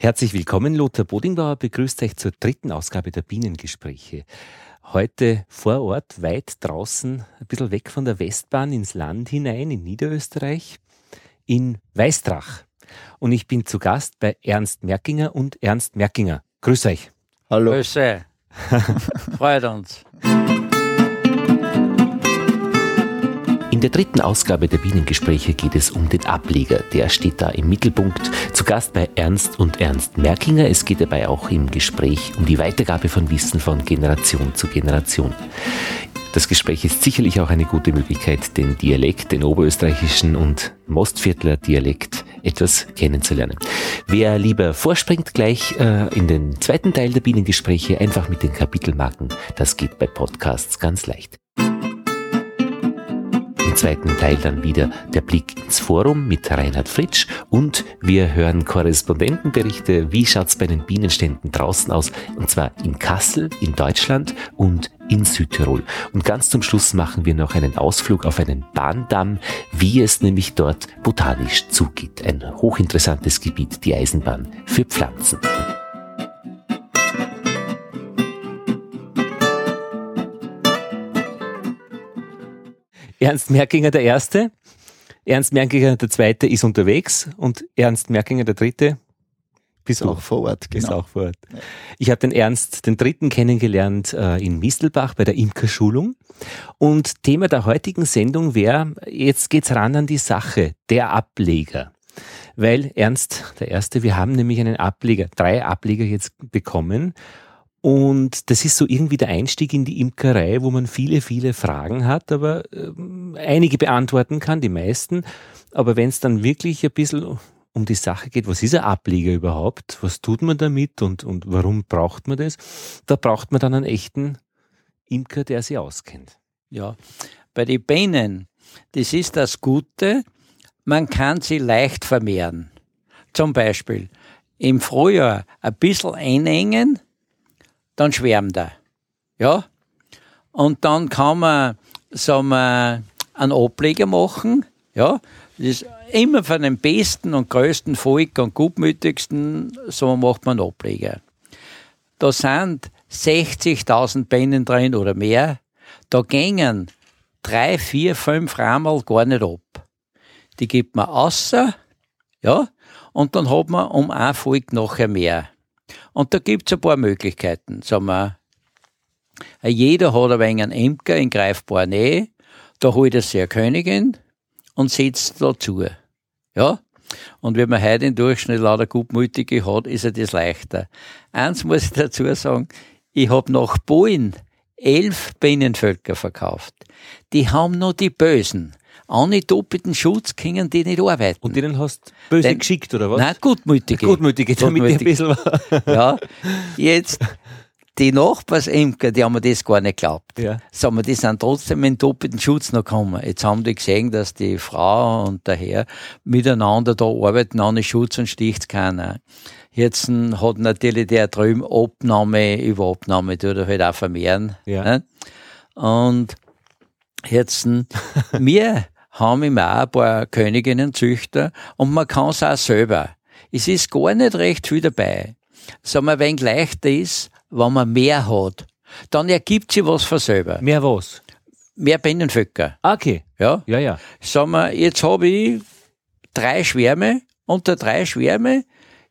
Herzlich willkommen, Lothar Bodingbauer begrüßt euch zur dritten Ausgabe der Bienengespräche. Heute vor Ort, weit draußen, ein bisschen weg von der Westbahn ins Land hinein, in Niederösterreich, in Weißdrach. Und ich bin zu Gast bei Ernst Merkinger und Ernst Merkinger. Grüß euch. Hallo. Grüße. Freut uns. In der dritten Ausgabe der Bienengespräche geht es um den Ableger. Der steht da im Mittelpunkt. Zu Gast bei Ernst und Ernst Merkinger. Es geht dabei auch im Gespräch um die Weitergabe von Wissen von Generation zu Generation. Das Gespräch ist sicherlich auch eine gute Möglichkeit, den Dialekt, den oberösterreichischen und Mostviertler Dialekt etwas kennenzulernen. Wer lieber vorspringt gleich äh, in den zweiten Teil der Bienengespräche, einfach mit den Kapitelmarken, das geht bei Podcasts ganz leicht zweiten Teil dann wieder der Blick ins Forum mit Reinhard Fritsch und wir hören Korrespondentenberichte, wie schaut's bei den Bienenständen draußen aus, und zwar in Kassel, in Deutschland und in Südtirol. Und ganz zum Schluss machen wir noch einen Ausflug auf einen Bahndamm, wie es nämlich dort botanisch zugeht. Ein hochinteressantes Gebiet, die Eisenbahn für Pflanzen. Ernst Merkinger der Erste, Ernst Merkinger der Zweite ist unterwegs und Ernst Merkinger der Dritte bist auch vor Ort. Genau. Ist auch vor Ort. Ich habe den Ernst den Dritten kennengelernt äh, in Mistelbach bei der Imkerschulung und Thema der heutigen Sendung wäre, jetzt geht's ran an die Sache, der Ableger. Weil Ernst der Erste, wir haben nämlich einen Ableger, drei Ableger jetzt bekommen und das ist so irgendwie der Einstieg in die Imkerei, wo man viele, viele Fragen hat, aber äh, einige beantworten kann, die meisten. Aber wenn es dann wirklich ein bisschen um die Sache geht, was ist ein Ableger überhaupt? Was tut man damit und, und warum braucht man das? Da braucht man dann einen echten Imker, der sich auskennt. Ja, bei den Bienen, das ist das Gute, man kann sie leicht vermehren. Zum Beispiel im Frühjahr ein bisschen einengen, dann schwärmt er. Ja? Und dann kann man, sagen einen Ableger machen. Ja? Das ist immer von den besten und größten Volk und gutmütigsten, so macht man einen Ableger. Da sind 60.000 Bienen drin oder mehr. Da gingen drei, vier, fünf Rammel gar nicht ab. Die gibt man außer, ja, und dann hat man um ein Volk nachher mehr. Und da gibt es ein paar Möglichkeiten. Sagen wir, jeder hat ein wenig einen Imker in greifbarer Nähe, da holt er sich eine Königin und setzt dazu. Ja? Und wenn man heute im Durchschnitt lauter Gutmütige hat, ist er das leichter. Eins muss ich dazu sagen, ich habe nach Bohlen elf Bienenvölker verkauft. Die haben noch die Bösen ohne doppelten Schutz können die nicht arbeiten. Und denen hast du böse Den, geschickt, oder was? Nein, gutmütige. Gutmütige, damit gutmütige. ein bisschen Ja, jetzt, die Nachbarsimker, die haben mir das gar nicht geglaubt. Ja. Sagen wir, die sind trotzdem in doppelten Schutz noch gekommen. Jetzt haben die gesehen, dass die Frau und der Herr miteinander da arbeiten, ohne Schutz und sticht keiner. Jetzt hat natürlich der drüben Abnahme über Abnahme, tut er halt auch vermehren. Ja. Ne? Und jetzt, wir haben immer auch ein paar Königinnenzüchter und man kann es auch selber. Es ist gar nicht recht viel dabei. Sagen wir, wenn leichter ist, wenn man mehr hat, dann ergibt sich was von selber. Mehr was? Mehr Bienenvölker. Ah, okay. Ja? Ja, ja. Sagen wir, jetzt habe ich drei Schwärme. Unter drei Schwärme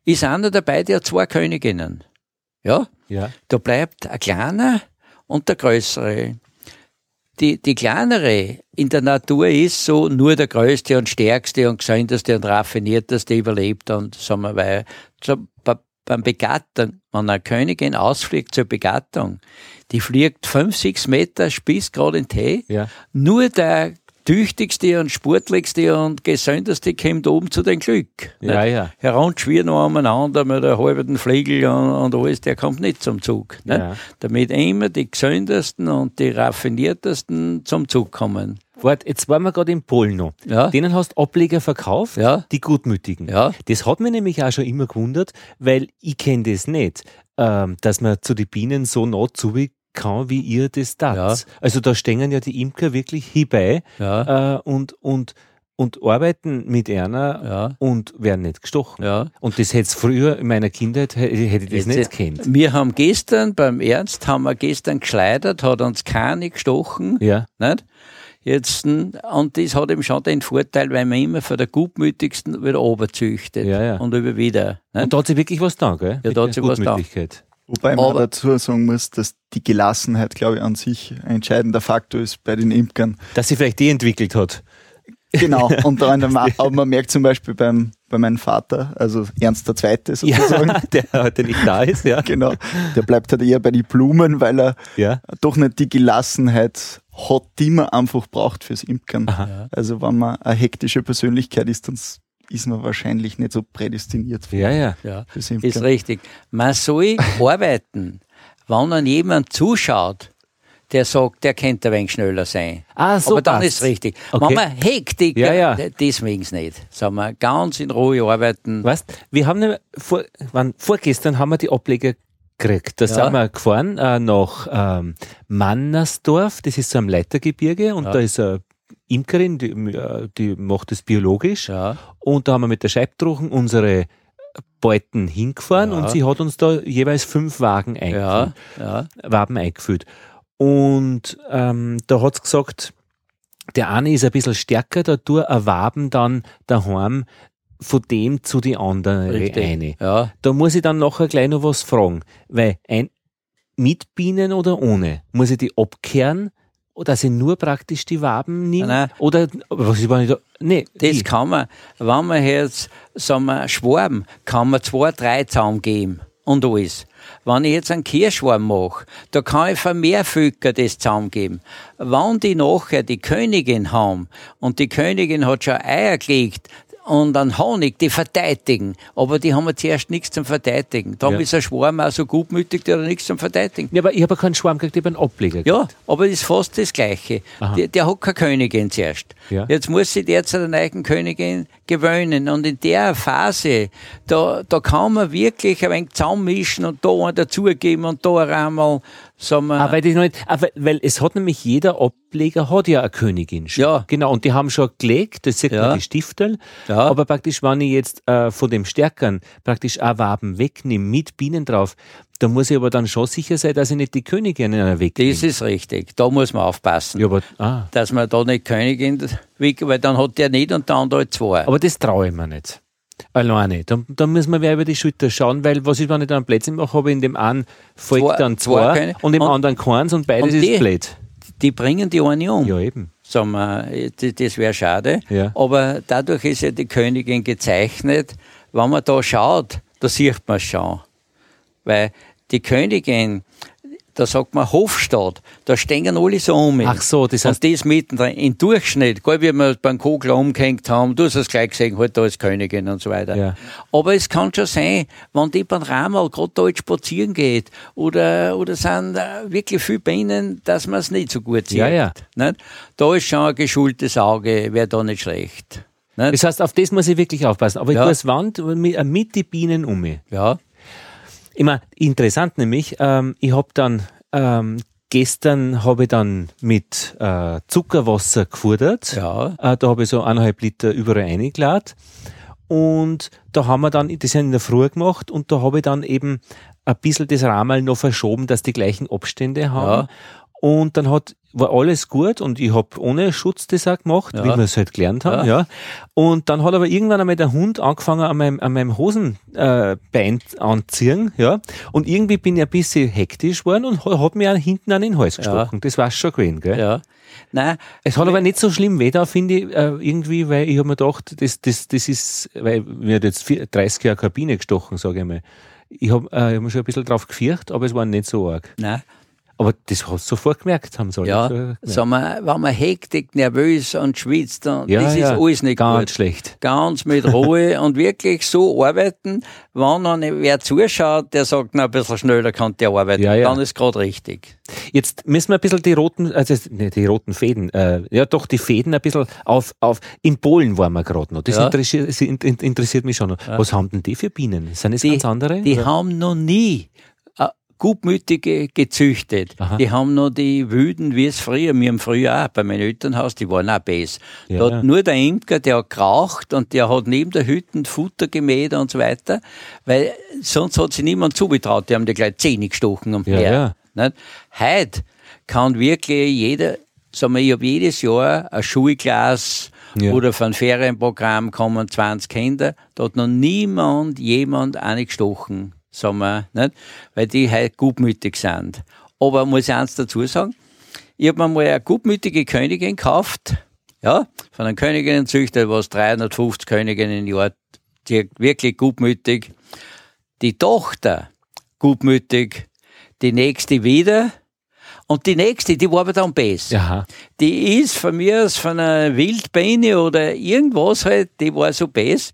ist einer dabei, der hat zwei Königinnen. Ja? Ja. Da bleibt ein kleiner und der größere die, die kleinere in der Natur ist so nur der größte und stärkste und gesündeste und raffinierteste überlebt und sagen wir, weil so, beim Begattung, wenn eine Königin ausfliegt zur Begattung, die fliegt fünf, sechs Meter, spießt gerade in Tee. Ja. Nur der tüchtigste und sportlichste und gesündeste kommt oben zu dem Glück. Ja, nicht? ja. Heranschwirrt noch umeinander mit der halben Flegel und, und, alles, der kommt nicht zum Zug. Ja. Damit immer die gesündesten und die raffiniertesten zum Zug kommen. Warte, jetzt waren wir gerade in Polen noch. Ja. Denen hast du Ableger verkauft, ja. die Gutmütigen. Ja. Das hat mich nämlich auch schon immer gewundert, weil ich kenne das nicht, ähm, dass man zu den Bienen so nah zuwickt kann, wie ihr das tat. Ja. Also da stehen ja die Imker wirklich hierbei ja. äh, und, und und arbeiten mit einer Ja. und werden nicht gestochen. Ja. Und das hätte es früher in meiner Kindheit, hätte ich das Jetzt, nicht kennt. Wir haben gestern beim Ernst, haben wir gestern geschleudert, hat uns keine gestochen. Ja. Nicht? Jetzt, und das hat eben schon den Vorteil, weil man immer von der Gutmütigsten wieder oberzüchtet. Ja, ja. Und über wieder. Nicht? Und da hat sich wirklich was da, gell? Ja, da hat sich was da. Wobei man Aber- dazu sagen muss, dass die Gelassenheit, glaube ich, an sich ein entscheidender Faktor ist bei den Imkern. Dass sie vielleicht die entwickelt hat. Genau. Und dann, aber man merkt zum Beispiel beim, bei meinem Vater, also Ernst der Zweite sozusagen, Ja, der heute nicht da ist, ja. genau, der bleibt halt eher bei den Blumen, weil er Ja. doch nicht die Gelassenheit hat, die man einfach braucht fürs Imkern. Aha. Also wenn man eine hektische Persönlichkeit ist, dann ist man wahrscheinlich nicht so prädestiniert für, Ja, ja. Ja, ist richtig. Man soll arbeiten, wenn dann jemand zuschaut, der sagt, der könnte ein wenig schneller sein. Ah, so Aber dann passt's. ist richtig. Okay. Wenn man Hektik, Ja, ja. deswegen nicht. Sagen wir, ganz in Ruhe arbeiten. Weißt, wir haben nämlich vor, wann, vorgestern haben wir die Ableger gekriegt. Da Ja. sind wir gefahren äh, nach ähm, Mannersdorf, das ist so am Leitergebirge und Ja. da ist eine Imkerin, die, die macht das biologisch Ja, und da haben wir mit der Scheibtruchen unsere Beuten hingefahren Ja. und sie hat uns da jeweils fünf Wagen ja, eingefüllt. ja. Waben eingefüllt. Und ähm, da hat's gesagt, der eine ist ein bisschen stärker, da tue ein Waben dann daheim von dem zu die andere Richtig. eine. Ja, Da muss ich dann nachher gleich noch was fragen, weil ein, mit Bienen oder ohne? Muss ich die abkehren? Oder dass ich nur praktisch die Waben nehme? Nein. Oder was ich, da, nee, das wie? kann man, wenn man jetzt, sagen wir, Schwarm, kann man zwei, drei zusammengeben und alles. Wenn ich jetzt einen Kirschschwarm mache, da kann ich für mehr Völker das zusammengeben. Wenn die nachher die Königin haben und die Königin hat schon Eier gelegt, und dann Honig, die verteidigen. Aber die haben ja zuerst nichts zum Verteidigen. Darum Ja. ist ein Schwarm auch so gutmütig, der hat nichts zum Verteidigen. ja, aber ich habe keinen Schwarm gekriegt, ich habe einen Ableger. Ja, aber das ist fast das Gleiche. Der, der hat keine Königin zuerst. Ja. Jetzt muss sich der zu der neuen Königin gewöhnen. Und in der Phase, da, da kann man wirklich ein wenig zusammenmischen und da einen dazugeben und da einmal, sagen wir, Ah, weil, noch nicht, ah, weil, weil es hat nämlich jeder Ableger hat ja eine Königin schon. Ja. Genau, und die haben schon gelegt, das sieht Ja. man die Stiftel. Ja. Aber praktisch, wenn ich jetzt äh, von dem Stärkern praktisch auch Waben wegnehme mit Bienen drauf, da muss ich aber dann schon sicher sein, dass ich nicht die Königin wegnehme. das ist richtig. Da muss man aufpassen. ja, aber, ah, Dass man da nicht Königin weg, weil dann hat der nicht und der andere zwei. aber das traue ich mir nicht. Alleine. Da, da müssen wir wer über die Schulter schauen, weil was ist, wenn ich dann Plätzchen mache, habe ich in dem einen folgt Zwei- dann zwei zwei, und im und- anderen keins und beides und die- ist blöd. die bringen die eine um. Ja, eben. sagen wir, das, das wäre schade. Ja. Aber dadurch ist ja die Königin gezeichnet. Wenn man da schaut, da sieht man es schon. Weil die Königin, da sagt man Hofstaat, da stehen alle so um. Ach so, das heißt- Und das mittendrin, im Durchschnitt, gell, wie wir beim Kogler umgehängt haben, du hast es gleich gesehen, halt da ist Königin und so weiter. Ja. Aber es kann schon sein, wenn die beim Ramal gerade da jetzt spazieren geht, oder, oder sind äh, wirklich viele Bienen, dass man es nicht so gut sieht. Ja, ja. Nicht? Da ist schon ein geschultes Auge, wäre da nicht schlecht. Nicht? Das heißt, auf das muss ich wirklich aufpassen. Aber Ja. ich tue das Wand mit, äh, mit die Bienen um mich. Ja, Immer interessant nämlich, ähm, ich habe dann ähm, gestern habe ich dann mit äh, Zuckerwasser gefordert. ja, Äh, da habe ich so eineinhalb Liter überall reingeladen. Und da haben wir dann, das in der Früh gemacht und da habe ich dann eben ein bisschen das Ramal noch verschoben, dass die gleichen Abstände haben. Ja. Und dann hat, war alles gut und ich habe ohne Schutz das auch gemacht, Ja. wie wir es halt gelernt haben. Ja. Und dann hat aber irgendwann einmal der Hund angefangen an meinem, an meinem Hosenbein äh, anziehen. Ja. Und irgendwie bin ich ein bisschen hektisch geworden und ha- hat mir auch hinten an den Hals gestochen. Das war schon gewesen. Gell? ja. Nein, Es hat aber nicht so schlimm weh da, finde ich, äh, irgendwie, weil ich habe mir gedacht, das, das, das ist, weil mir hat jetzt vier- 30 Jahre Kabine gestochen, sage ich mal. Ich habe äh, ich hab mich schon ein bisschen drauf gefürcht, aber es war nicht so arg. nein. Aber das hast du sofort gemerkt, haben sie. Ja, so gemerkt. sagen wir, wenn man hektik, nervös und schwitzt, dann, ja, das ist ja, alles nicht ganz gut. schlecht. Ganz mit Ruhe und wirklich so arbeiten, wenn dann wer zuschaut, der sagt, na, ein bisschen schneller kann der arbeiten, Ja, ja. dann ist gerade richtig. Jetzt müssen wir ein bisschen die roten, also nicht die roten Fäden, äh, ja doch die Fäden ein bisschen auf, auf in Polen waren wir gerade noch. Das Ja. interessiert, interessiert mich schon noch. Was haben denn die für Bienen? Sind es ganz andere? die haben noch nie Gutmütige gezüchtet. Aha. Die haben noch die Wüden, wie es früher, wir haben früher auch bei meinem Elternhaus, die waren auch bes. Ja, da hat nur der Imker, der hat geraucht und der hat neben der Hütte Futter gemäht und so weiter, weil sonst hat sich niemand zugetraut, die haben die gleich Zähne gestochen und Ja, ja. Nicht? Heute kann wirklich jeder, sagen wir, ich habe jedes Jahr ein Schulklass Ja. oder von Ferienprogramm kommen 20 Kinder, da hat noch niemand jemand gestochen, sagen wir, nicht? weil die halt gutmütig sind. Aber muss ich eins dazu sagen, ich habe mir mal eine gutmütige Königin gekauft, ja, von einem Königinnenzüchter, was 350 Königinnen im Jahr, die wirklich gutmütig. Die Tochter gutmütig, die nächste wieder und die nächste, die war aber dann besser. Aha. Die ist von mir aus von einer Wildbiene oder irgendwas halt, die war so bes.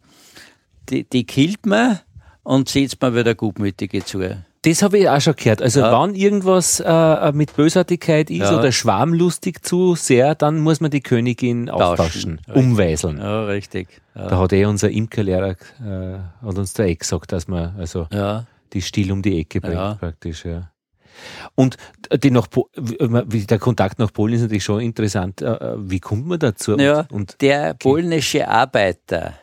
Die, die killt man und setzt man wieder Gutmütige zu. Das habe ich auch schon gehört. Also Ja. wenn irgendwas äh, mit Bösartigkeit ist Ja. oder schwarmlustig zu sehr, dann muss man die Königin austauschen, umweiseln. Ja, richtig. Ja. Da hat eh unser Imkerlehrer äh, hat uns da eh gesagt, dass man also die Still um die Ecke bringt praktisch, ja. Und die nach Po- der Kontakt nach Polen ist natürlich schon interessant. Äh, Wie kommt man dazu? ja, Und, und der polnische Arbeiter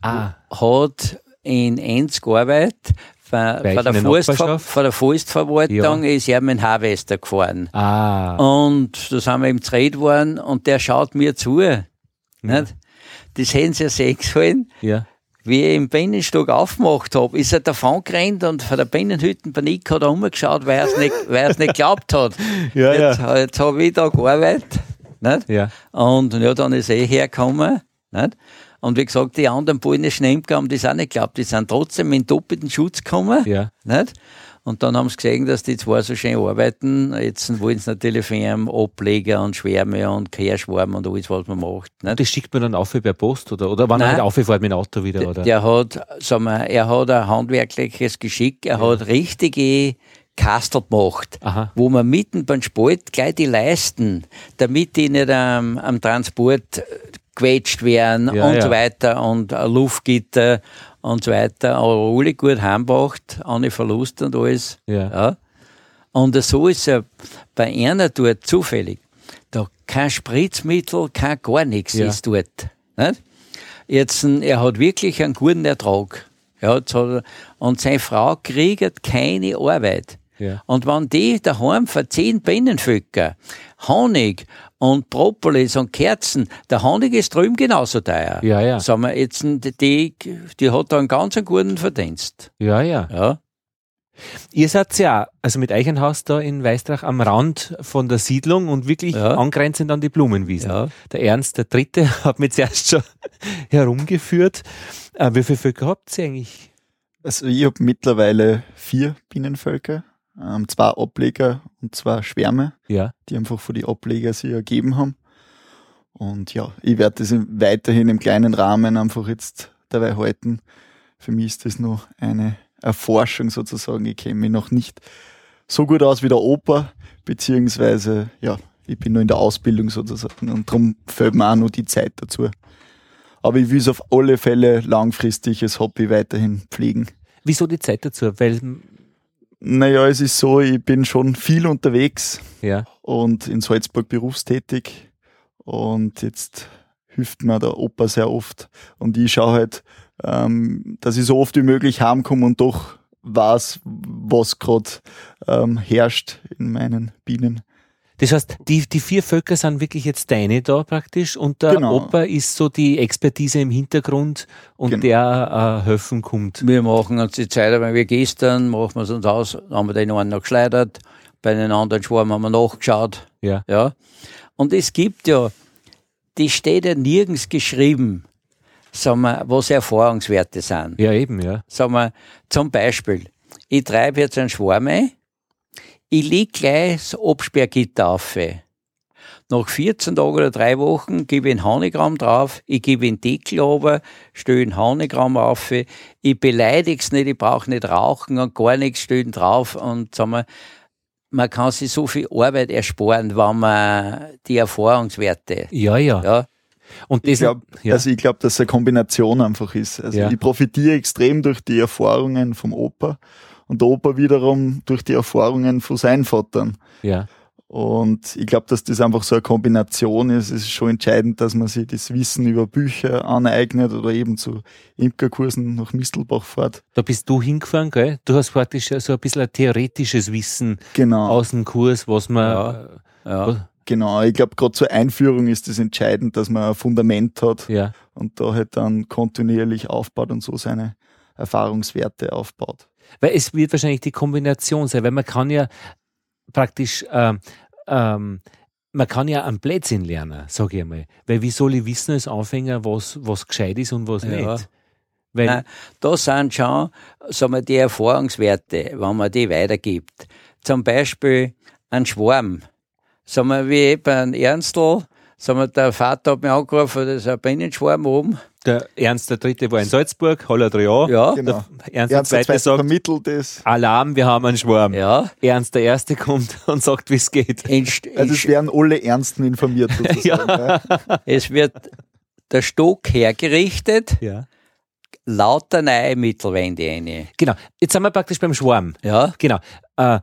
ah, hat in Enz gearbeitet. Von, der Forstver von Forstverwaltung ist er mit dem Harvester gefahren. ah, Und da sind wir im Trade geworden und der schaut mir zu. Nicht? Das hätten sie ja sehen sollen. ja. Wie ich im Binnenstock aufgemacht habe, ist er davon gerannt und von der Binnenhüttenpanik hat er umgeschaut, weil er es nicht, weil nicht geglaubt hat. Ja, jetzt jetzt habe ich da gearbeitet. Nicht? Ja. Und ja, dann ist er hergekommen. Nicht? Und wie gesagt, die anderen polnischen Imker haben das auch nicht geglaubt. Die sind trotzdem in doppelten Schutz gekommen. Ja. Nicht? Und dann haben sie gesehen, dass die zwei so schön arbeiten. Jetzt wollen sie natürlich für ihn Ableger und Schwärme und Kehrschwarm und alles, was man macht. Nicht? Das schickt man dann auf per Post oder, oder wann er Nein. halt auffährt mit dem Auto wieder? Oder? Der hat, sagen wir, er hat ein handwerkliches Geschick, er hat richtige Kastel gemacht, Aha. wo man mitten beim Spalt gleich die Leisten, damit die nicht am, am Transport äh, quetscht werden Ja, und ja. so weiter und Luftgitter und so weiter, aber alle gut heimgebracht, ohne Verlust und alles. Ja. Ja. Und so ist er bei einer dort zufällig. Da kein Spritzmittel, kein gar nichts Ja. ist dort. Nicht? Jetzt, äh, er hat wirklich einen guten Ertrag. Ja, jetzt und seine Frau kriegt keine Arbeit. Ja. Und wenn die daheim für zehn Bienenvölker Honig und Propolis und Kerzen, der Honig ist drüben genauso teuer. Ja, ja. Sagen wir, jetzt, die, die hat da einen ganz guten Verdienst. Ja, ja. Ja. Ihr seid ja, also mit Eichenhaus da in Weistrach am Rand von der Siedlung und wirklich Ja. angrenzend an die Blumenwiesen. Ja. Der Ernst, der Dritte, hat mich zuerst schon herumgeführt. Äh, wie viele Völker habt ihr eigentlich? Also ich habe mittlerweile vier Bienenvölker, ähm, zwei Ableger und zwei Schwärme, Ja. die einfach von die Ableger sich ergeben haben. Und ja, ich werde das weiterhin im kleinen Rahmen einfach jetzt dabei halten. Für mich ist das noch eine Erforschung sozusagen. Ich kenne mich noch nicht so gut aus wie der Opa, beziehungsweise ja, ich bin nur in der Ausbildung sozusagen und darum fällt mir auch noch die Zeit dazu. Aber ich will es auf alle Fälle langfristig als Hobby weiterhin pflegen. Wieso die Zeit dazu? Weil, Naja, es ist so, ich bin schon viel unterwegs ja, und in Salzburg berufstätig. Und jetzt hilft mir der Opa sehr oft. Und ich schaue halt, ähm, dass ich so oft wie möglich heimkomme und doch weiß, was gerade ähm, herrscht in meinen Bienen. Das heißt, die, die vier Völker sind wirklich jetzt deine da praktisch und der Genau. Opa ist so die Expertise im Hintergrund und Genau. der äh, helfen kommt. Wir machen uns die Zeit, wenn wir gestern machen wir es uns aus, haben wir den einen noch geschleudert, bei den anderen Schwarm haben wir nachgeschaut. Ja. Ja. Und es gibt ja, die steht ja nirgends geschrieben, sagen wir, was Erfahrungswerte sind. Ja, eben, ja. Sagen wir, zum Beispiel, ich treibe jetzt einen Schwarm ein, ich leg gleich das Absperrgitter auf. Nach 14 Tagen oder drei Wochen gebe ich einen Honigraum drauf, ich gebe einen Deckel runter, stelle einen Honigraum auf, ich beleidige es nicht, ich brauche nicht rauchen und gar nichts, stelle ihn drauf und sagen wir, man kann sich so viel Arbeit ersparen, wenn man die Erfahrungswerte Ja, ja. ja. Und Ich das, glaube, ja, also ich glaub, dass es eine Kombination einfach ist. Also Ja. ich profitiere extrem durch die Erfahrungen vom Opa und der Opa wiederum durch die Erfahrungen von seinen Vatern. ja. Und ich glaube, dass das einfach so eine Kombination ist. Es ist schon entscheidend, dass man sich das Wissen über Bücher aneignet oder eben zu Imkerkursen nach Mistelbach fährt. Da bist du hingefahren, gell? Du hast praktisch so ein bisschen ein theoretisches Wissen Genau. aus dem Kurs, was man. Ja. Ja. Genau. Ich glaube, gerade zur Einführung ist es entscheidend, dass man ein Fundament hat äh, ja. und da halt dann kontinuierlich aufbaut und so seine Erfahrungswerte aufbaut. Weil es wird wahrscheinlich die Kombination sein, weil man kann ja praktisch, ähm, ähm, man kann ja am Blödsinn lernen, sage ich einmal. Weil wie soll ich wissen als Anfänger, was, was gescheit ist und was Ja. nicht? Weil, Nein, da sind schon sagen wir, die Erfahrungswerte, wenn man die weitergibt. Zum Beispiel ein Schwarm. Sagen wir, wie eben ein Ernstl, wir, der Vater hat mich angerufen, das ist ein Bienenschwarm oben. der Ernst der Dritte war in Salzburg, Haller drei Jahre. Ja, Genau. Der Ernst der Ernst der Zweite sagt, vermittelt es. Alarm, wir haben einen Schwarm. ja. Ernst der Erste kommt und sagt, wie es geht. In, Also es werden alle Ernsten informiert sozusagen. ja. es wird der Stock hergerichtet, Ja. lauter neue Mittelwände rein. Genau. Jetzt sind wir praktisch beim Schwarm. Ja, Genau. Äh,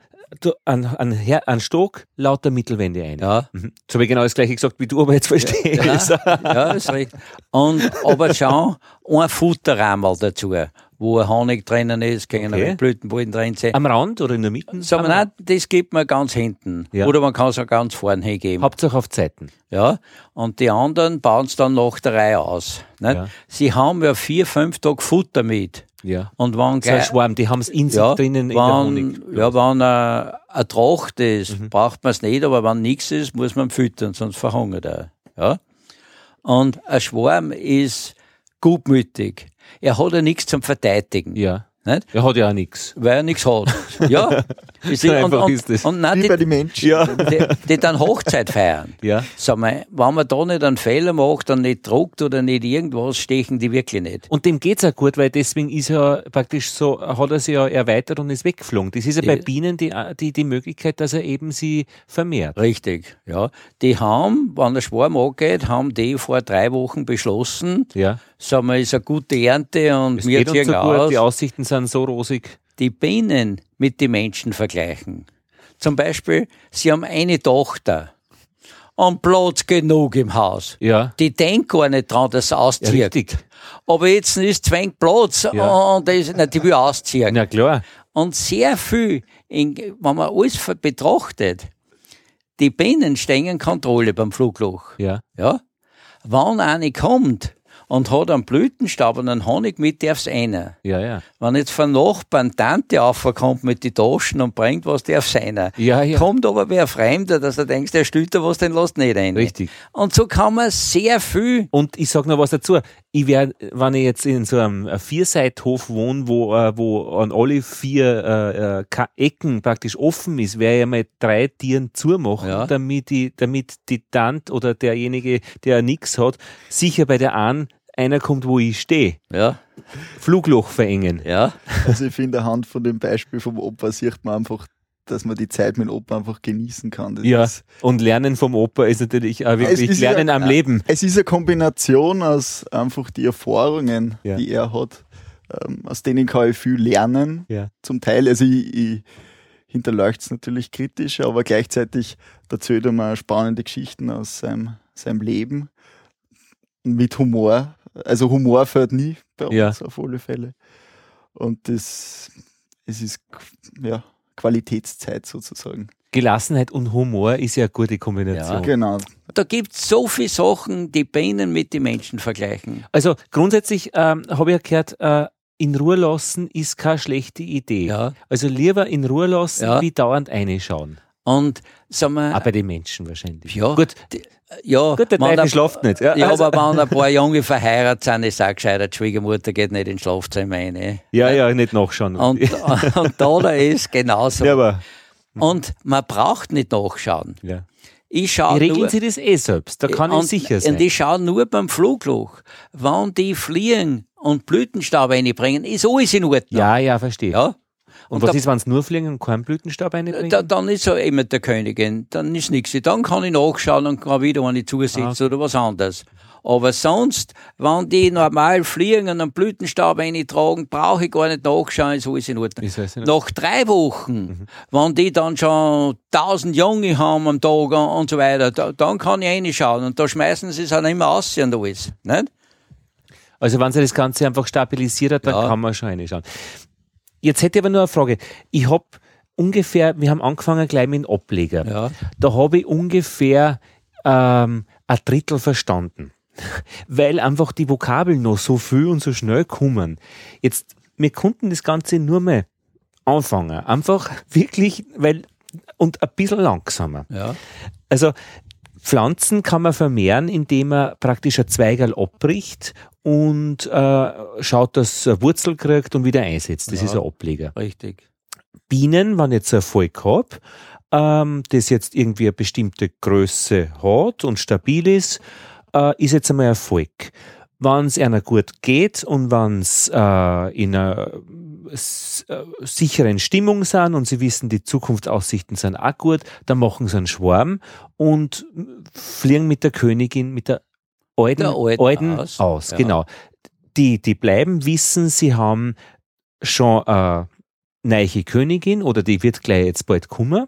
an, an, Her- an Stock, lauter Mittelwände ein. ja. Mhm. Jetzt habe ich genau das gleiche gesagt, wie du aber jetzt verstehst. Ja, ja, ist richtig. Und, aber schon ein Futterrahmen dazu, wo ein Honig drinnen ist, können Okay. Blütenbollen drin sein. Am Rand oder in der Mitte? Wir, nein, das gibt man ganz hinten. Ja. Oder man kann es auch ganz vorne hingeben. Hauptsache auf Zeiten. Ja. Und die anderen bauen es dann nach der Reihe aus. Nicht? Ja. Sie haben ja vier, fünf Tage Futter mit. Ja. Und wenn So ein gleich, Schwarm, die haben es in sich ja, drinnen in der Honig. wenn, ja, wenn eine, eine Tracht ist, Mhm. braucht man es nicht, aber wenn nichts ist, muss man füttern, sonst verhungert er. Ja? Und ein Schwarm ist gutmütig. Er hat ja nichts zum Verteidigen. Ja. Nicht? Er hat ja auch nichts. Weil er nichts hat. ja. Es So und, einfach und, ist das. und nein, Wie die, bei den Menschen. Ja. die, die dann Hochzeit feiern. Ja. Sag mal, wenn man da nicht einen Fehler macht und nicht druckt oder nicht irgendwas, stechen die wirklich nicht. Und dem geht's auch gut, weil deswegen ist er praktisch so, hat er sich ja erweitert und ist weggeflogen. Das ist ja bei Ja. Bienen die, die, die Möglichkeit, dass er eben sie vermehrt. Richtig, ja. Die haben, wenn der Schwarm angeht, haben die vor drei Wochen beschlossen, Ja. Sagen wir, ist eine gute Ernte und Es wir geht uns so gut, aus, die Aussichten sind so rosig. die Bienen mit den Menschen vergleichen. Zum Beispiel, sie haben eine Tochter und Platz genug im Haus. Ja. Die denkt gar nicht dran, dass sie Ja, auszieht. richtig. Aber jetzt ist zwängt Platz Ja. und das, na, die will ausziehen. Na klar. Und sehr viel, in, wenn man alles betrachtet, die Bienen stehen in Kontrolle beim Flugloch. Ja. Ja? Wenn eine kommt und hat einen Blütenstaub und einen Honig mit, darf's einer. Ja, ja. Wenn jetzt von Nachbarn Tante aufkommt mit die Taschen und bringt was, darf's einer. Ja, ja. Kommt aber wer Fremder, dass er denkt, der stülpt da was, den lässt nicht ein. Richtig. Und so kann man sehr viel Und ich sag noch was dazu. Ich wär, wenn ich jetzt in so einem Vierseithof wohne, wo, äh, wo an alle vier äh, äh, Ecken praktisch offen ist, werde ich mal drei Tieren zumachen, Ja. damit, die, damit die Tante oder derjenige, der nichts hat, sicher bei der einen einer kommt, wo ich stehe. ja, Flugloch verengen. ja, Also ich finde, anhand von dem Beispiel vom Opa sieht man einfach, dass man die Zeit mit dem Opa einfach genießen kann. Das Ja, und Lernen vom Opa ist natürlich auch wirklich Lernen ja- am Leben. es ist eine Kombination aus einfach die Erfahrungen, Ja. die er hat, ähm, aus denen kann ich viel lernen. Ja. Zum Teil, also ich, ich hinterleuchte es natürlich kritisch, aber gleichzeitig erzählt er mir spannende Geschichten aus seinem, seinem Leben mit Humor. Also Humor fällt nie bei uns Ja. auf alle Fälle. Und das, es ist ja, Qualitätszeit sozusagen. Gelassenheit und Humor ist ja eine gute Kombination. Genau. Da gibt's so viele Sachen, die Bienen mit den Menschen vergleichen. Also grundsätzlich ähm, habe ich ja gehört, äh, in Ruhe lassen ist keine schlechte Idee. Ja. Also lieber in Ruhe lassen, Ja. wie dauernd reinschauen. Und sagen wir, Auch bei den Menschen wahrscheinlich. ja, Gut, die- ja, gut der Teufel schlaft nicht. Ja, Ja, also, aber wenn ein paar Junge verheiratet sind, ist auch gescheiter, die Schwiegermutter geht nicht ins Schlafzimmer rein. ja, ja, nicht nachschauen. Und, und da, da ist genauso. ja, aber Und man braucht nicht nachschauen. ja. Ich schaue Die regeln nur, sie das eh selbst. Da kann und, ich sicher sein. Und ich schaue nur beim Flugloch. Wenn die fliegen und Blütenstaub reinbringen, ist alles in Ordnung. ja, ja, verstehe. Ja? Und, was ist, wenn es nur fliegen und keinen Blütenstaub reinbringen? Da, dann ist er eben der Königin. Dann ist nichts. Dann kann ich nachschauen und kann wieder eine zusetzen Ah. oder was anderes. Aber sonst, wenn die normal fliegen und einen Blütenstab eintragen, brauche ich gar nicht nachschauen, ist alles in Ordnung. Ist Ordnung. Nach drei Wochen, Mhm. wenn die dann schon tausend Junge haben am Tag und so weiter, da, dann kann ich reinschauen. Und da schmeißen sie es dann immer aus und alles. Nicht? Also wenn sich das Ganze einfach stabilisiert hat, dann Ja. kann man schon reinschauen. Jetzt hätte ich aber nur eine Frage. Ich habe ungefähr, wir haben angefangen gleich mit dem Ableger. Ja. Da habe ich ungefähr ähm, ein Drittel verstanden. Weil einfach die Vokabeln noch so viel und so schnell kommen. Jetzt, wir konnten das Ganze nur mal anfangen. Einfach wirklich, weil, und ein bisschen langsamer. Ja. Also Pflanzen kann man vermehren, indem man praktisch ein Zweigerl abbricht und äh, schaut, dass er Wurzel kriegt und wieder einsetzt. Das Ja. ist ein Ableger. Richtig. Bienen, wenn ich jetzt ein Volk habe, ähm, das jetzt irgendwie eine bestimmte Größe hat und stabil ist, äh, ist jetzt einmal ein Volk. Wenn es einer gut geht und wenn es äh, in einer äh, sicheren Stimmung sind und sie wissen, die Zukunftsaussichten sind auch gut, dann machen sie einen Schwarm und fliegen mit der Königin, mit der alten, Der Alten alten aus. aus. Ja. Genau. Die, die bleiben, wissen, sie haben schon eine neue Königin oder die wird gleich jetzt bald kommen.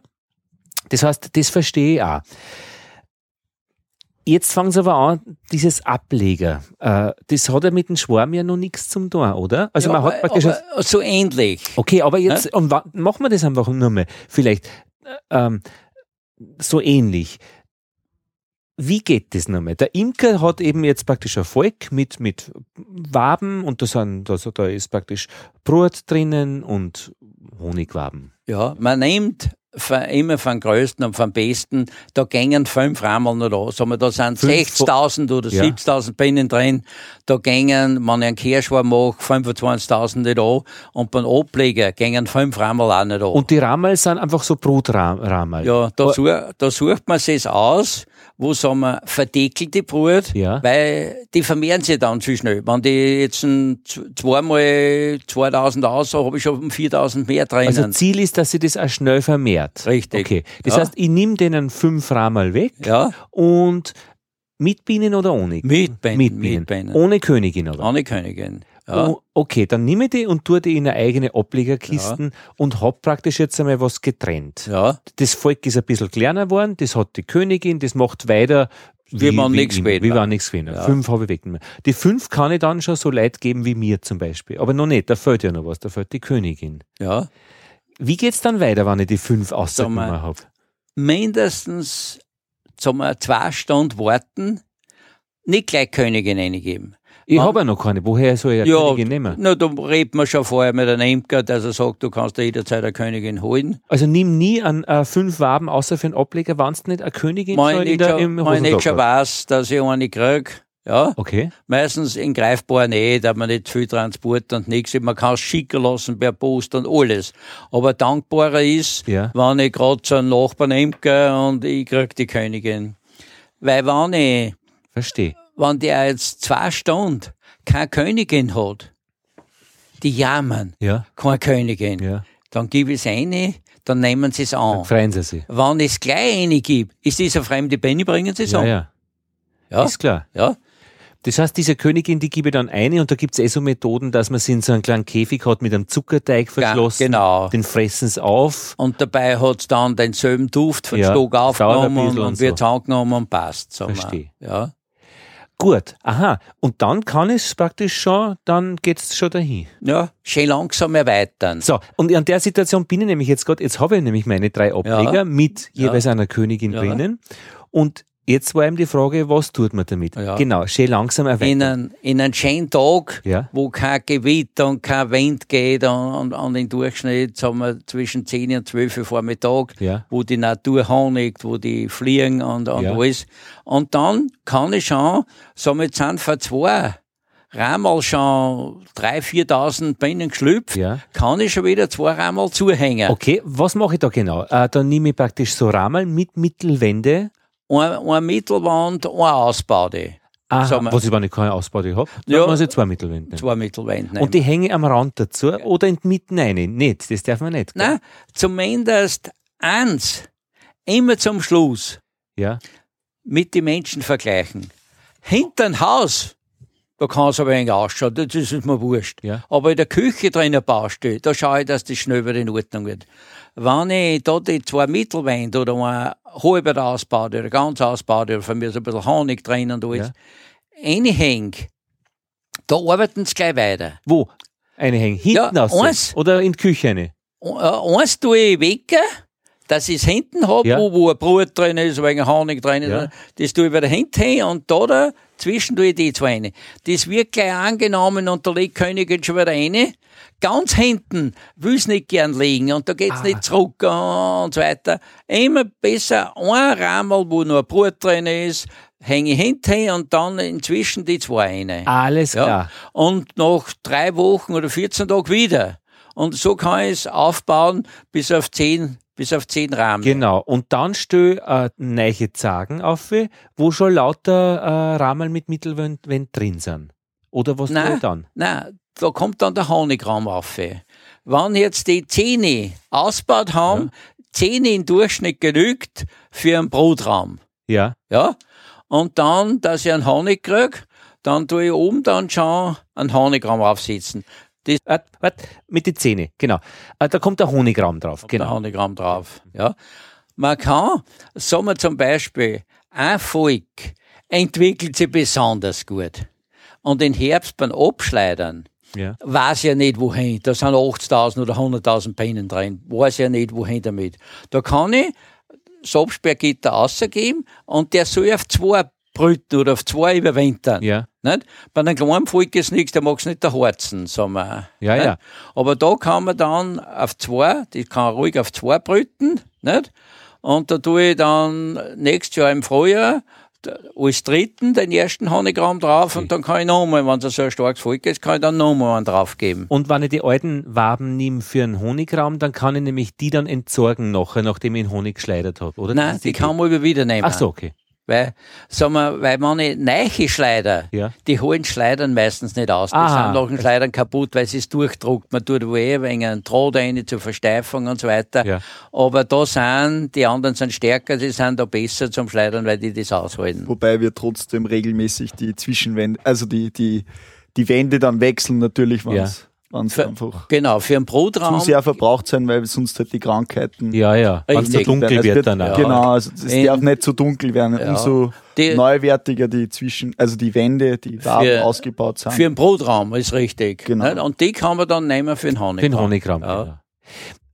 Das heißt, das verstehe ich auch. Jetzt fangen sie aber an, dieses Ableger. Äh, das hat ja mit dem Schwarm ja noch nichts zum tun, oder? Also ja, man hat praktisch. so ähnlich. okay, aber jetzt und wa- machen wir das einfach nur mal. Vielleicht äh, ähm, so ähnlich. Wie geht das nochmal? Der Imker hat eben jetzt praktisch Volk mit, mit Waben und da, sind, da, da ist praktisch Brot drinnen und Honigwaben. Ja, man nimmt von, immer vom Größten und vom Besten, da gängen fünf Rammel noch da. Sagen wir, da sind Fünf 60.000 oder Ja. 70.000 Bienen drin. Da gängen, wenn ich einen Kirschwein mache, 25.000 nicht da. Und beim Ableger gängen fünf Rammel auch nicht da. Und die Rammel sind einfach so Brotrammel. ja, da, such, da sucht man sich aus, wo sagen wir, verdeckelte Brut, Ja. weil die vermehren sich dann zu schnell. Wenn die jetzt ein, zweimal 2000 aus, habe ich schon um 4000 mehr drinnen. Also Ziel ist, dass sie das auch schnell vermehrt. Richtig. Okay. Das Ja. heißt, ich nehme denen fünf Rammel weg ja, und mit Bienen oder ohne? mit Bienen. Mit Bienen. Mit Bienen. Ohne Königin aber. Ohne Königin. Ja. Oh, okay, dann nehme ich die und tue die in eine eigene Ablegerkisten und hab praktisch jetzt einmal was getrennt. ja. Das Volk ist ein bisschen kleiner geworden, das hat die Königin, das macht weiter. Wie man nichts gewählt Wie war nichts gewinnt. Ja. Fünf habe ich weggenommen. Die fünf kann ich dann schon so Leid geben wie mir zum Beispiel. Aber noch nicht, da fehlt ja noch was, da fehlt die Königin. ja. Wie geht's dann weiter, wenn ich die fünf ausgenommen habe? Mindestens zum zwei Stunden warten, nicht gleich Königin eingeben. Ich habe ja noch keine. Woher soll ich eine Ja, Königin nehmen? na, da redet man schon vorher mit einem Imker, dass er sagt, du kannst dir jederzeit eine Königin holen. Also nimm nie an äh, fünf Waben außer für einen Ableger, wenn du nicht eine Königin ich in der, schon, im wenn ich schon weiß, dass ich eine kriege, ja, Okay. meistens in greifbar Nähe, dass man nicht viel Transport und nichts, man kann es schicken lassen per Post und alles. Aber dankbarer ist, Ja. wenn ich gerade zu einem Nachbarn imke und ich krieg die Königin. Weil wenn ich, Verstehe. Wenn der jetzt zwei Stunden keine Königin hat, die jammern, Ja. keine Königin, Ja. dann gebe ich es eine, dann nehmen sie es an. Freuen Sie sich. Wenn es gleich eine gebe, ist dieser fremde Benny, bringen sie es Ja, an. ja. Ja. Ist klar. ja. Das heißt, diese Königin, die gebe ich dann eine und da gibt's eh so Methoden, dass man sie in so einen kleinen Käfig hat mit einem Zuckerteig verschlossen. genau. Den fressen sie auf. Und dabei hat's dann denselben Duft von Ja, Stock aufgenommen und, und und wird so. angenommen und passt. Sagen Versteh. wir. Ja. Gut, aha. Und dann kann es praktisch schon, dann geht's schon dahin. ja, schön langsam erweitern. So, und an der Situation bin ich nämlich jetzt gerade, jetzt habe ich nämlich meine drei Ableger Ja. mit jeweils einer Königin Ja. drinnen. Und jetzt war eben die Frage, was tut man damit? Ja. Genau, schön langsam In einen, in einen schönen Tag, Ja. wo kein Gewitter und kein Wind geht und, und, und im Durchschnitt sagen wir zwischen 10 und 12 Uhr Vormittag, Ja. wo die Natur honigt, wo die fliegen und, und alles. Und dann kann ich schon, wir, jetzt sind vor zwei Rammel schon 3.000, 4.000 Bienen geschlüpft, Ja. kann ich schon wieder zwei Rammel zuhängen. Okay, was mache ich da genau? Äh, dann nehme ich praktisch so Rahmen mit Mittelwände. Eine, eine Mittelwand, eine Ausbaude. Aha, Sagen wir- was ich, wenn ich keine Ausbaute habe, Ja. muss ich zwei Mittelwände nehmen. Zwei Mittelwände nehmen. Und die hänge am Rand dazu oder in die Mitte rein? Nicht, das darf man nicht. gell? Nein, zumindest eins, immer zum Schluss Ja, mit den Menschen vergleichen. Hinter dem Haus, da kann es aber wenig ausschauen, das ist mir wurscht. Ja. Aber in der Küche drin ein Baustelle, da schaue ich, dass das schnell wieder in Ordnung wird. Wenn ich da die zwei Mittelwände oder ein halber ganz ausbaue oder von mir so ein bisschen Honig drin und alles, reinhänge, da arbeiten sie gleich weiter. wo? Eine hängen hinten Ja, aus eins. oder in die Küche rein? Äh, Eins tue ich weg, dass ich es hinten habe, Ja. wo, wo ein Brot drin ist, wegen Honig drin ist. Ja. Das tue ich wieder hinten hin und da dazwischen tue ich die zwei rein. Das wird gleich angenommen und da legt Königin schon wieder rein. Ganz hinten will es nicht gern liegen und da geht's Ah. nicht zurück und so weiter. Immer besser ein Rammel, wo nur ein Brot drin ist, hänge ich hinten hin und dann inzwischen die zwei rein. Alles Ja. klar. Und nach drei Wochen oder 14 Tagen wieder. Und so kann ich es aufbauen bis auf 10, bis auf 10 Rahmen. Genau. Und dann stell äh, neue Zagen auf, wo schon lauter äh, Rahmen mit Mittelwände drin sind. Oder was Nein. dann? Nein, da kommt dann der Honigraum auf. Wenn jetzt die Zähne ausgebaut haben, Zähne im Durchschnitt genügt für einen Brotraum. Ja. Ja? Und dann, dass ich einen Honig kriege, dann tue ich oben dann schon einen Honigraum aufsetzen. Das Wart, wart, mit den Zähnen, genau. Äh, da kommt der Honigraum drauf. der Genau. Honigraum drauf. Ja. Man kann, sagen wir zum Beispiel, ein Volk entwickelt sich besonders gut. Und im Herbst beim Abschleudern Ja. weiß ja nicht wohin. Da sind 80.000 oder 100.000 Bienen drin. Weiß ja nicht wohin damit. Da kann ich das Absperrgitter rausgeben und der soll auf zwei brüten oder auf zwei überwintern. Ja. Nicht? Bei einem kleinen Volk ist nichts, der mag es nicht der Harzen, sagen wir. Ja, nicht? ja. Aber da kann man dann auf zwei, die kann ruhig auf zwei brüten, nicht? Und da tue ich dann nächstes Jahr im Frühjahr als dritten den ersten Honigraum drauf und dann kann ich nochmal, wenn es so ein starkes Volk ist, kann ich dann nochmal einen draufgeben. Und wenn ich die alten Waben nehme für einen Honigraum, dann kann ich nämlich die dann entsorgen nachher, nachdem ich den Honig geschleudert habe, oder? Nein, ist die kann man über wieder nehmen. Ach so, okay. Weil, sagen wir, weil meine neiche Schleider, Ja. die holen Schleidern meistens nicht aus. Die Aha. sind nach den Schleidern kaputt, weil sie es durchdruckt. Man tut wo eh wegen einen Draht rein zur Versteifung und so weiter. Ja. Aber da sind, die anderen sind stärker, die sind da besser zum Schleidern, weil die das aushalten. Wobei wir trotzdem regelmäßig die Zwischenwände, also die, die, die Wände dann wechseln natürlich, wenn es Für- einfach Genau, für einen zu Brotraum. sehr verbraucht sein, weil sonst halt die Krankheiten Ja, ja. Wenn es dunkel Es wird, dann auch. Genau, also es In- darf nicht zu dunkel werden. Ja. Umso Die- neuwertiger die Zwischen, also die Wände, die Waben Für- ausgebaut sind. Für einen Brotraum ist richtig. Genau. Und die kann man dann nehmen für den Honig. Den Honigraum. Ja. Ja.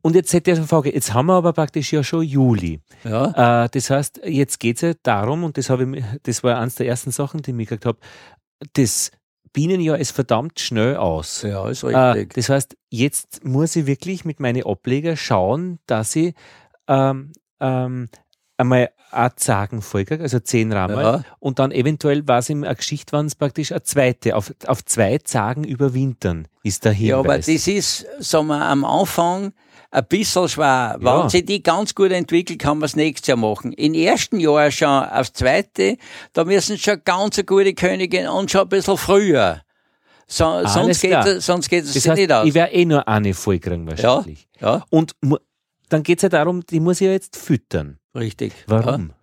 Und jetzt hätte ich eine Frage, jetzt haben wir aber praktisch ja schon Juli. Ja. Äh, das heißt, jetzt geht es ja darum, und das, habe ich, mir- das war eines der ersten Sachen, die ich mitgekriegt habe, das Bienenjahr ist verdammt schnell aus. ja, ist Äh, richtig. das heißt, jetzt muss ich wirklich mit meinen Ableger schauen, dass ich ähm, ähm, einmal eine Zagen folge, also zehn Rahmen, Ja. und dann eventuell war es in einer Geschichte, wenn es praktisch eine zweite, auf, auf zwei Zagen überwintern, ist der Hinweis. Ja, aber das ist, sagen wir, am Anfang ein bisschen schwer. Ja. Wenn sich die ganz gut entwickelt, kann man es nächstes Jahr machen. Im ersten Jahr schon aufs zweite, da müssen schon ganz eine gute Königin und schon ein bisschen früher. So, sonst, geht, klar. es- sonst geht es das heißt, nicht aus. ich werde eh nur eine voll kriegen wahrscheinlich. ja, Und mu- dann geht es ja darum, die muss ich ja jetzt füttern. richtig. Warum?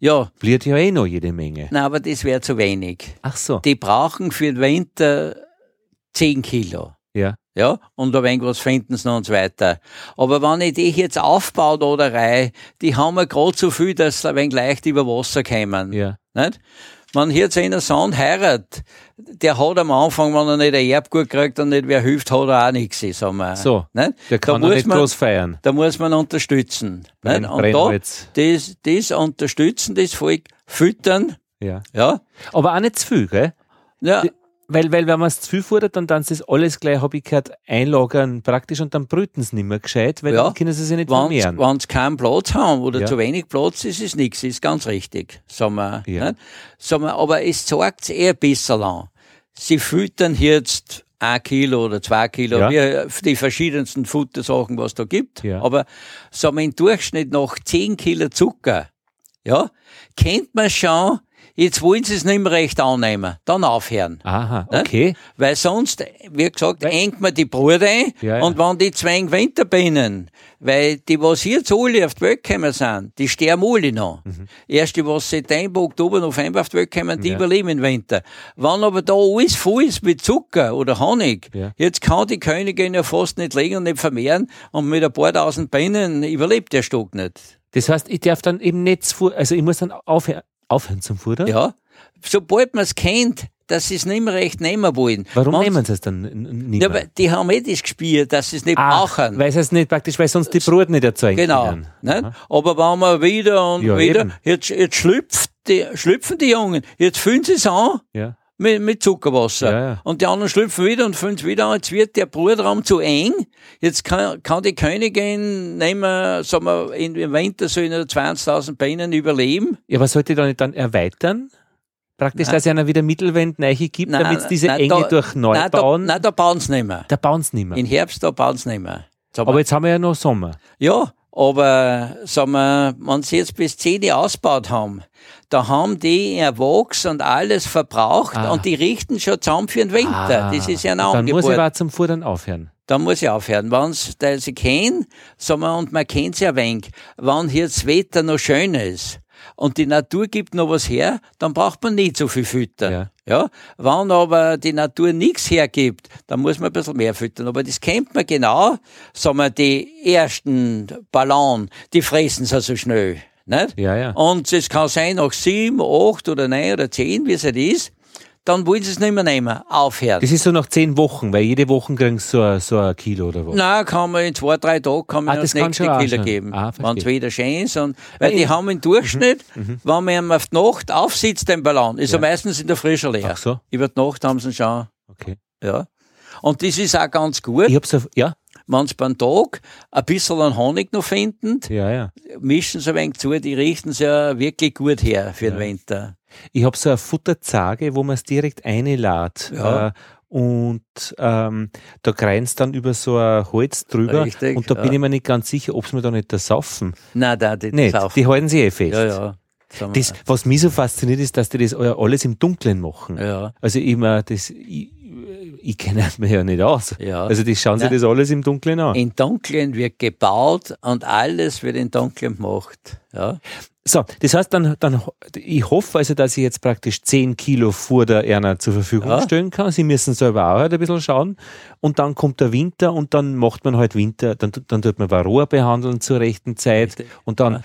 Ja, ja. Bliert ja eh noch jede Menge. Nein, aber das wäre zu wenig. Ach so. Die brauchen für den Winter 10 Kilo. Ja. Ja, und ein wenig was finden sie noch und so weiter. Aber wenn ich die jetzt aufbaue oder rei, die haben wir gerade so viel, dass sie ein wenig leicht über Wasser kommen. Ja. Nicht? Wenn hier jetzt einer Sohn heirat, der hat am Anfang, wenn er nicht ein Erbgut kriegt und nicht wer hilft, hat er auch nichts, sagen wir. So. Nicht? Der kann da muss nicht man, groß feiern. Da muss man unterstützen. Brenn- Nicht? Und da, das, das unterstützen, das Volk füttern, Ja. ja. Aber auch nicht zu viel, gell? Ja, Die- Weil, weil wenn man es zu viel fordert, dann dann das alles gleich, habe ich gehört, einlagern praktisch und dann brüten sie nicht mehr gescheit, weil Ja. dann können sie sich nicht wenn vermehren. sie keinen Platz haben oder Ja. zu wenig Platz, ist es nichts, ist ganz richtig. Sagen wir, Ja. Sagen wir, aber es zeigt eher besser an. Sie füttern jetzt ein Kilo oder zwei Kilo, Ja. die verschiedensten Futtersachen, was da gibt. Ja. Aber sagen wir im Durchschnitt noch 10 Kilo Zucker, ja, kennt man schon jetzt wollen sie es nicht mehr recht annehmen, dann aufhören. Aha, Ne? okay. Weil sonst, wie gesagt, Weil- engt man die Brut ein Ja, ja. und wenn die zwei Winter binnen, weil die, was jetzt alle auf die Welt gekommen sind, die sterben alle noch. Erst die, was September, Oktober, November auf die Welt kommen, die Mhm. Ja. überleben im Winter. Wenn aber da alles voll ist mit Zucker oder Honig, Ja. jetzt kann die Königin ja fast nicht legen und nicht vermehren und mit ein paar tausend Bienen überlebt der Stock nicht. Das heißt, ich darf dann eben nicht, also ich muss dann aufhören, aufhören zum Futtern? Ja. Sobald man es kennt, dass sie es nicht mehr recht nehmen wollen. Warum Wenn's- nehmen sie es dann nicht Ja, mehr? weil die haben eh das gespürt, dass sie es nicht Ach, brauchen. weil sie es nicht praktisch, weil sonst die Brut nicht erzeugen Genau. können. Aha. Aber wenn man wieder und Ja, wieder, eben. jetzt, jetzt schlüpft die, schlüpfen die Jungen, jetzt füllen sie es an Ja. Mit, mit Zuckerwasser. Ja, ja. Und die anderen schlüpfen wieder und füllen es wieder an. Jetzt wird der Brutraum zu eng. Jetzt kann, kann die Königin nicht mehr, sagen wir, im Winter so in 20.000 Bienen überleben. ja, aber sollte ich da nicht dann erweitern? Praktisch, Nein. dass es einer wieder Mittelwand neu gibt, damit sie diese nein, Enge da- durch neu Nein, da, bauen? nein, da bauen sie nicht mehr. da bauen sie nicht mehr. In Herbst, da bauen sie nicht mehr. Wir, Aber jetzt haben wir ja noch Sommer. Ja, aber sagen wir, wenn sie jetzt bis 10 ausgebaut haben, da haben die ihr Wachs und alles verbraucht Ah. und die richten schon zusammen für den Winter. das ist ja ein Und Dann muss ich Angebot. aber zum Futtern aufhören. Dann muss ich aufhören. Wenn's, da sie kennen, sagen wir, und man kennt sie ein wenig, wenn hier das Wetter noch schön ist und die Natur gibt noch was her, dann braucht man nicht so viel füttern. Ja. Ja, wenn aber die Natur nichts hergibt, dann muss man ein bisschen mehr füttern. Aber das kennt man genau. Sagen wir, die ersten Ballon, die fressen sie so schnell. Nicht? Ja, ja. Und es kann sein, nach sieben, acht oder neun oder zehn, wie es halt ist, dann wollen sie es nicht mehr nehmen, aufhören. Das ist so nach zehn Wochen, weil jede Woche kriegen sie so, ein- so ein Kilo oder was. Nein, kann man in zwei, drei Tagen kann man Ah, das, das nächste Kilo geben. Ah, wenn es wieder schön ist. Und, weil Weil die haben im Durchschnitt, Mhm, wenn man auf die Nacht aufsitzt, den Ballon, ist er meistens in der Frische leer. Ach so, Über die Nacht haben sie ihn schon, okay. ja. Und das ist auch ganz gut, Ich hab so, ja, wenn sie beim Tag ein bisschen an Honig noch finden, ja, ja. mischen sie ein wenig zu, die richten sie ja wirklich gut her für den Winter. Ich hab so eine Futterzage, wo man es direkt einlädt. Ja. Äh, und ähm, da kreinst dann über so ein Holz drüber. Richtig, und da ja. bin ich mir nicht ganz sicher, ob sie mir da nicht da saufen. Nein, da, die, Nicht, saufen. die halten sich eh fest. Ja, ja. Das, was mich so fasziniert, ist, dass die das alles im Dunkeln machen. ja, Also immer, das, ich, ich kenne mich ja nicht aus. ja. Also die schauen sich das alles im Dunkeln an. in Dunkeln wird gebaut und alles wird in Dunkeln gemacht. Ja. So, das heißt dann, dann, ich hoffe also, dass ich jetzt praktisch 10 Kilo Futter einer zur Verfügung Ja. stellen kann. Sie müssen selber auch halt ein bisschen schauen. Und dann kommt der Winter und dann macht man halt Winter, dann, dann tut man Varroa behandeln zur rechten Zeit. Richtig. Und dann mu-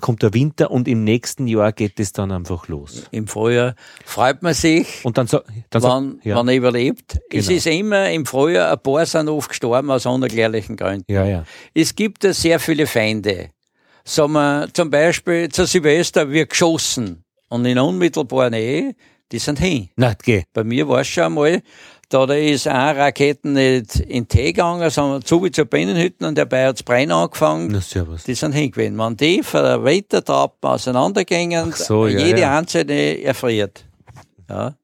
kommt der Winter und im nächsten Jahr geht es dann einfach los. Im Frühjahr freut man sich, Und dann so, dann so, wenn, ja, wenn er überlebt. Es Genau. ist immer im Frühjahr, ein paar sind oft gestorben aus unerklärlichen Gründen. ja, ja. Es gibt da sehr viele Feinde. Sagen wir, zum Beispiel zu Silvester wird geschossen und in unmittelbarer Nähe, die sind hin. Na, geh. Bei mir war es schon einmal, da da ist eine Rakete nicht in Tee gegangen, sondern zu wie zur Binnenhütten und dabei hat's brennen angefangen. Na, servus. Die sind hingewiesen. Wenn die von der Wettertrappe auseinandergingen, so, ja, jede ja. einzelne erfriert. Ja,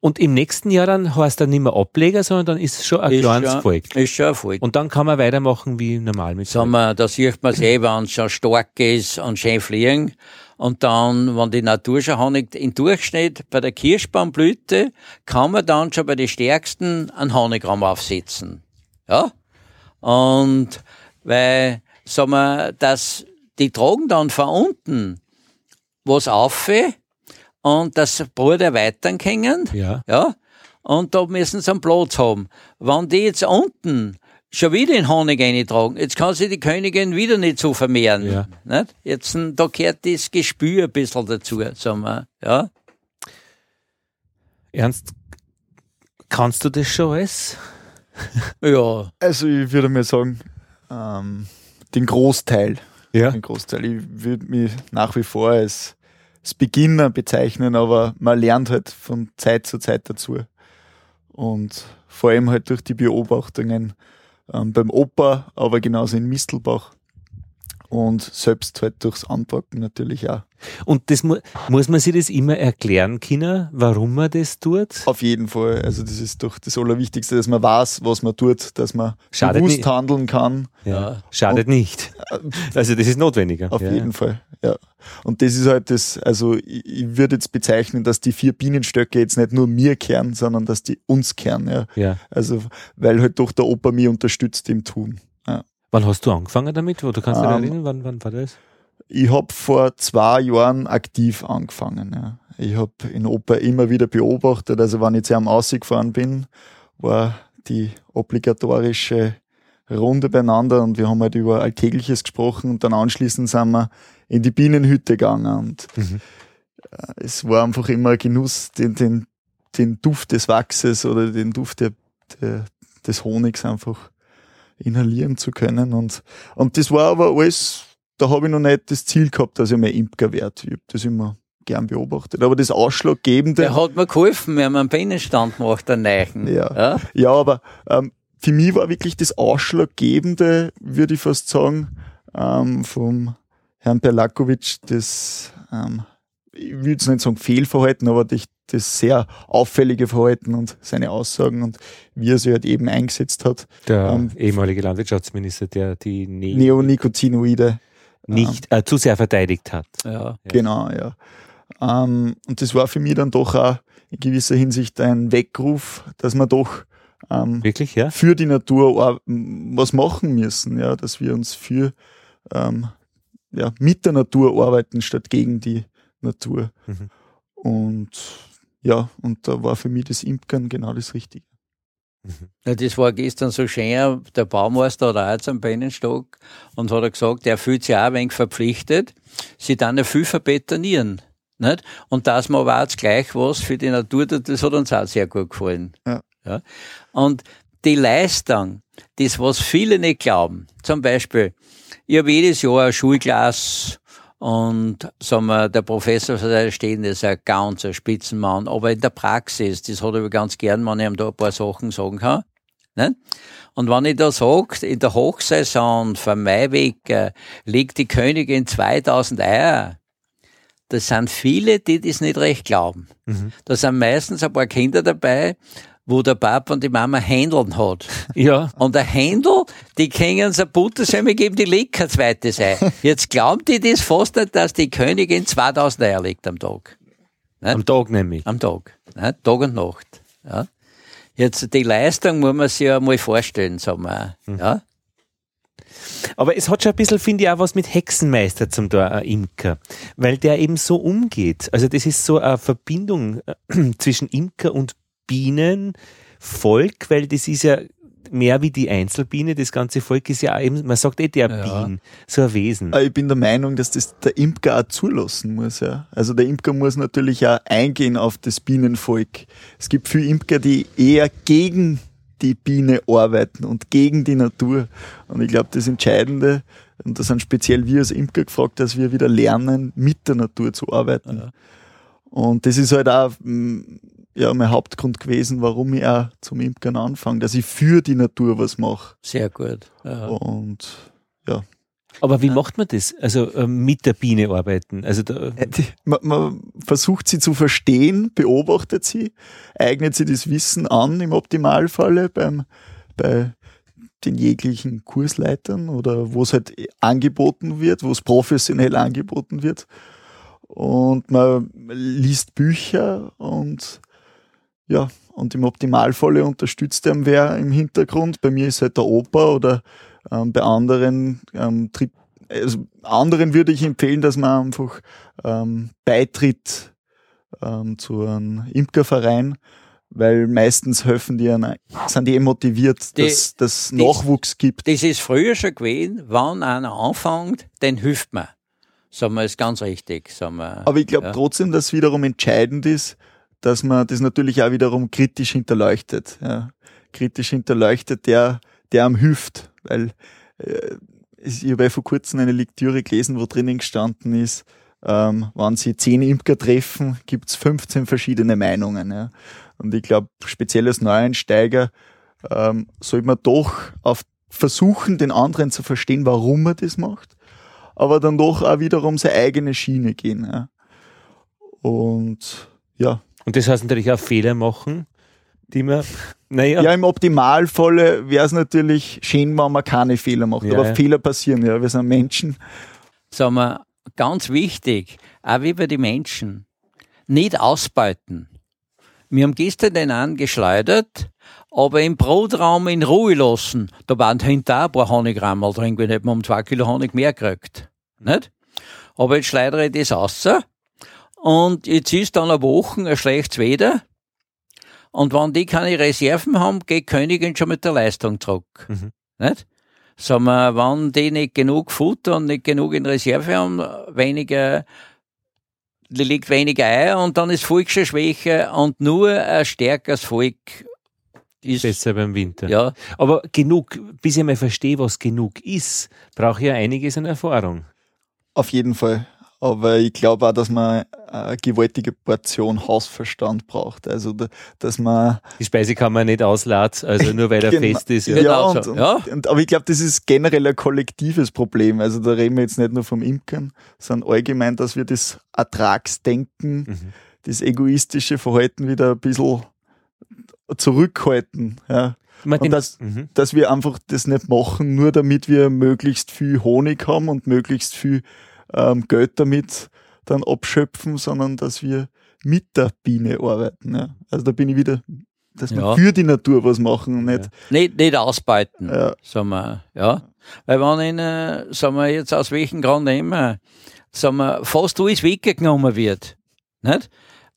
Und im nächsten Jahr dann heißt dann nicht mehr Ableger, sondern dann ist es schon ein ist kleines schon, Volk. ist schon Erfolg. Und dann kann man weitermachen wie normal mit Sagen wir, da sieht man es eh, wenn es schon stark ist und schön fliegen. Und dann, wenn die Natur schon Honig im Durchschnitt bei der Kirschbaumblüte, kann man dann schon bei den stärksten einen Honigraum aufsetzen. Ja? Und weil, sagen wir, dass die tragen dann von unten was auf und das Brot erweitern können. Ja. Ja. Und da müssen sie einen Platz haben. Wenn die jetzt unten schon wieder in Honig eintragen, jetzt kann sich die Königin wieder nicht so vermehren. Ja. Nicht? Jetzt, hm, da gehört das Gespür ein bisschen dazu, sagen wir. Ja. Ernst, kannst du das schon alles? Ja. Also ich würde mir sagen, ähm, den Großteil. Ja. Den Großteil. Ich würde mich nach wie vor als, als Beginner bezeichnen, aber man lernt halt von Zeit zu Zeit dazu. Und vor allem halt durch die Beobachtungen ähm, beim Opa, aber genauso in Mistelbach. Und selbst halt durchs Anpacken natürlich auch. Und das mu muss man sich das immer erklären können, warum man das tut? Auf jeden Fall. Also das ist doch das Allerwichtigste, dass man weiß, was man tut, dass man Schadet bewusst nicht. handeln kann. Ja. Schadet nicht. Also das ist notwendiger. Auf ja. jeden Fall, ja. Und das ist halt das, also ich, ich würde jetzt bezeichnen, dass die vier Bienenstöcke jetzt nicht nur mir kehren, sondern dass die uns kehren, ja. Ja. Also, weil halt doch der Opa mich unterstützt im Tun. Ja. Wann hast du angefangen damit? Wo du kannst dich Ähm, erinnern, wann, wann war das? Ich habe vor zwei Jahren aktiv angefangen. Ja. Ich habe in Opa immer wieder beobachtet, also wenn ich zu einem ausgefahren bin, war die obligatorische Runde beieinander und wir haben halt über Alltägliches gesprochen und dann anschließend sind wir in die Bienenhütte gegangen und Mhm. äh, es war einfach immer ein Genuss, den, den, den Duft des Wachses oder den Duft der, der, des Honigs einfach inhalieren zu können und, und das war aber alles, da habe ich noch nicht das Ziel gehabt, dass ich mehr Imker werde. Ich habe das immer gern beobachtet. Aber das Ausschlaggebende, Der hat mir geholfen, wir haben einen Bienenstand gemacht, einen neuen. Ja. ja? ja, aber ähm, für mich war wirklich das Ausschlaggebende, würde ich fast sagen, ähm, vom Herrn Perlakovic, das, ähm, ich würde jetzt nicht sagen Fehlverhalten, aber das, das sehr auffällige Verhalten und seine Aussagen und wie er sich halt eben eingesetzt hat, Der ähm, ehemalige Landwirtschaftsminister, der die ne Neonicotinoide. Nicht äh, zu sehr verteidigt hat. Ja. Genau, ja. Ähm, und das war für mich dann doch auch in gewisser Hinsicht ein Weckruf, dass wir doch ähm, Wirklich, ja? für die Natur m, was machen müssen, ja, dass wir uns für ähm, ja, mit der Natur arbeiten statt gegen die Natur. Mhm. Und ja, und da war für mich das Imkern genau das Richtige. Ja, das war gestern so schön. Der Baumeister hat auch jetzt am Bienenstock und hat gesagt, er fühlt sich auch ein wenig verpflichtet, sie dann ja viel verbetonieren. Nicht? Und dass man aber auch gleich was für die Natur tut, das hat uns auch sehr gut gefallen. Ja. Ja. Und die Leistung, das, was viele nicht glauben, zum Beispiel, ich habe jedes Jahr ein Schulglas und sagen wir, der Professor von der stehen ist ein ganz ein Spitzenmann, aber in der Praxis, das hat er ganz gern, wenn ich ihm da ein paar Sachen sagen kann. Nicht? Und wenn ich da sage, in der Hochsaison von Mai weg äh, liegt die Königin 2000 Eier, das sind viele, die das nicht recht glauben. Mhm. Da sind meistens ein paar Kinder dabei, wo der Papa und die Mama Händeln hat. Ja. Und der Händel, die können so Buttersemmel geben, die legt kein zweites Ei. Jetzt glauben die das fast nicht, dass die Königin 2000 Eier legt am Tag. Am Tag nämlich. Am Tag. Ne? Tag und Nacht. Ja. Jetzt die Leistung muss man sich ja mal vorstellen, sagen wir. Ja. Aber es hat schon ein bisschen, finde ich, auch was mit Hexenmeister zum Tor, ein Imker. Weil der eben so umgeht. Also das ist so eine Verbindung äh, zwischen Imker und Bienenvolk, weil das ist ja mehr wie die Einzelbiene. Das ganze Volk ist ja eben, man sagt eh der Ja. Bien, so ein Wesen. Aber Ich bin der Meinung, dass das der Imker auch zulassen muss. Ja. Also der Imker muss natürlich auch eingehen auf das Bienenvolk. Es gibt viele Imker, die eher gegen die Biene arbeiten und gegen die Natur. Und ich glaube, das Entscheidende, und da sind speziell wir als Imker gefragt, dass wir wieder lernen, mit der Natur zu arbeiten. Ja. Und das ist halt auch mm, ja, mein Hauptgrund gewesen, warum ich auch zum Imkern anfange, dass ich für die Natur was mache. Sehr gut. Ja. Und Aber wie macht man das? Also ähm, mit der Biene arbeiten? Also da, Äh, man, man versucht sie zu verstehen, beobachtet sie, eignet sie das Wissen an im Optimalfalle beim, bei den jeglichen Kursleitern oder wo es halt angeboten wird, wo es professionell angeboten wird. Und man liest Bücher und ja, und im Optimalfalle unterstützt einem wer im Hintergrund. Bei mir ist halt der Opa oder ähm, bei anderen ähm, tritt also anderen würde ich empfehlen, dass man einfach ähm, beitritt ähm, zu einem Imkerverein, weil meistens helfen die, an, sind die eh motiviert, dass das Nachwuchs gibt. Das ist früher schon gewesen, wenn einer anfängt, den hilft man. Sagen wir, ist ganz richtig. Sagen wir. Aber ich glaube ja. trotzdem, dass wiederum entscheidend ist, dass man das natürlich auch wiederum kritisch hinterleuchtet. Ja. Kritisch hinterleuchtet, der, der am hilft. Weil äh, ich habe ja vor kurzem eine Lektüre gelesen, wo drinnen gestanden ist, ähm, wenn Sie zehn Imker treffen, gibt's 15 verschiedene Meinungen. Ja. Und ich glaube, speziell als Neueinsteiger ähm, sollte man doch auf versuchen, den anderen zu verstehen, warum er das macht. aber dann doch auch wiederum seine eigene Schiene gehen. Ja. Und ja. Und das heißt natürlich auch Fehler machen, die man, naja. Ja, im Optimalfall wäre es natürlich schön, wenn man keine Fehler macht. Ja, aber ja. Fehler passieren, ja. Wir sind Menschen. Sagen wir, ganz wichtig, auch wie bei den Menschen, nicht ausbeuten. Wir haben gestern den angeschleudert, aber im Brotraum in Ruhe lassen. Da waren hinter ein paar Honigrammel drin, wenn hätten wir um zwei Kilo Honig mehr gekriegt. Nicht? Aber jetzt schleudere ich das raus. Und jetzt ist dann eine Woche ein schlechtes Wetter. Und wenn die keine Reserven haben, geht Königin schon mit der Leistung zurück. Mhm. Nicht? Sagen wir, wenn die nicht genug Futter und nicht genug in Reserve haben, weniger, die liegt weniger Eier und dann ist Volk schon schwächer und nur ein stärkeres Volk ist, besser beim Winter. ja, Aber genug, bis ich mal verstehe, was genug ist, brauche ich ja einiges an Erfahrung. Auf jeden Fall. Aber ich glaube auch, dass man eine gewaltige Portion Hausverstand braucht. Also, da- dass man. Die Speisekammer nicht auslädt, also nur weil er Genau. fest ist. Ja, Ja. Genau und, ja. Und, aber ich glaube, das ist generell ein kollektives Problem. Also, da reden wir jetzt nicht nur vom Imkern, sondern allgemein, dass wir das Ertragsdenken, Mhm. das egoistische Verhalten wieder ein bisschen zurückhalten. Ja. Man Und den- das- mhm. dass wir einfach das nicht machen, nur damit wir möglichst viel Honig haben und möglichst viel ähm, Geld damit dann abschöpfen, sondern dass wir mit der Biene arbeiten. Ja. Also da bin ich wieder, dass wir Ja. für die Natur was machen und nicht. nicht, nicht ausbeuten. Ja. sagen wir, ja. Weil wenn in, äh, sagen wir jetzt aus welchem Grund immer, sagen wir, fast alles weggenommen wird, nicht?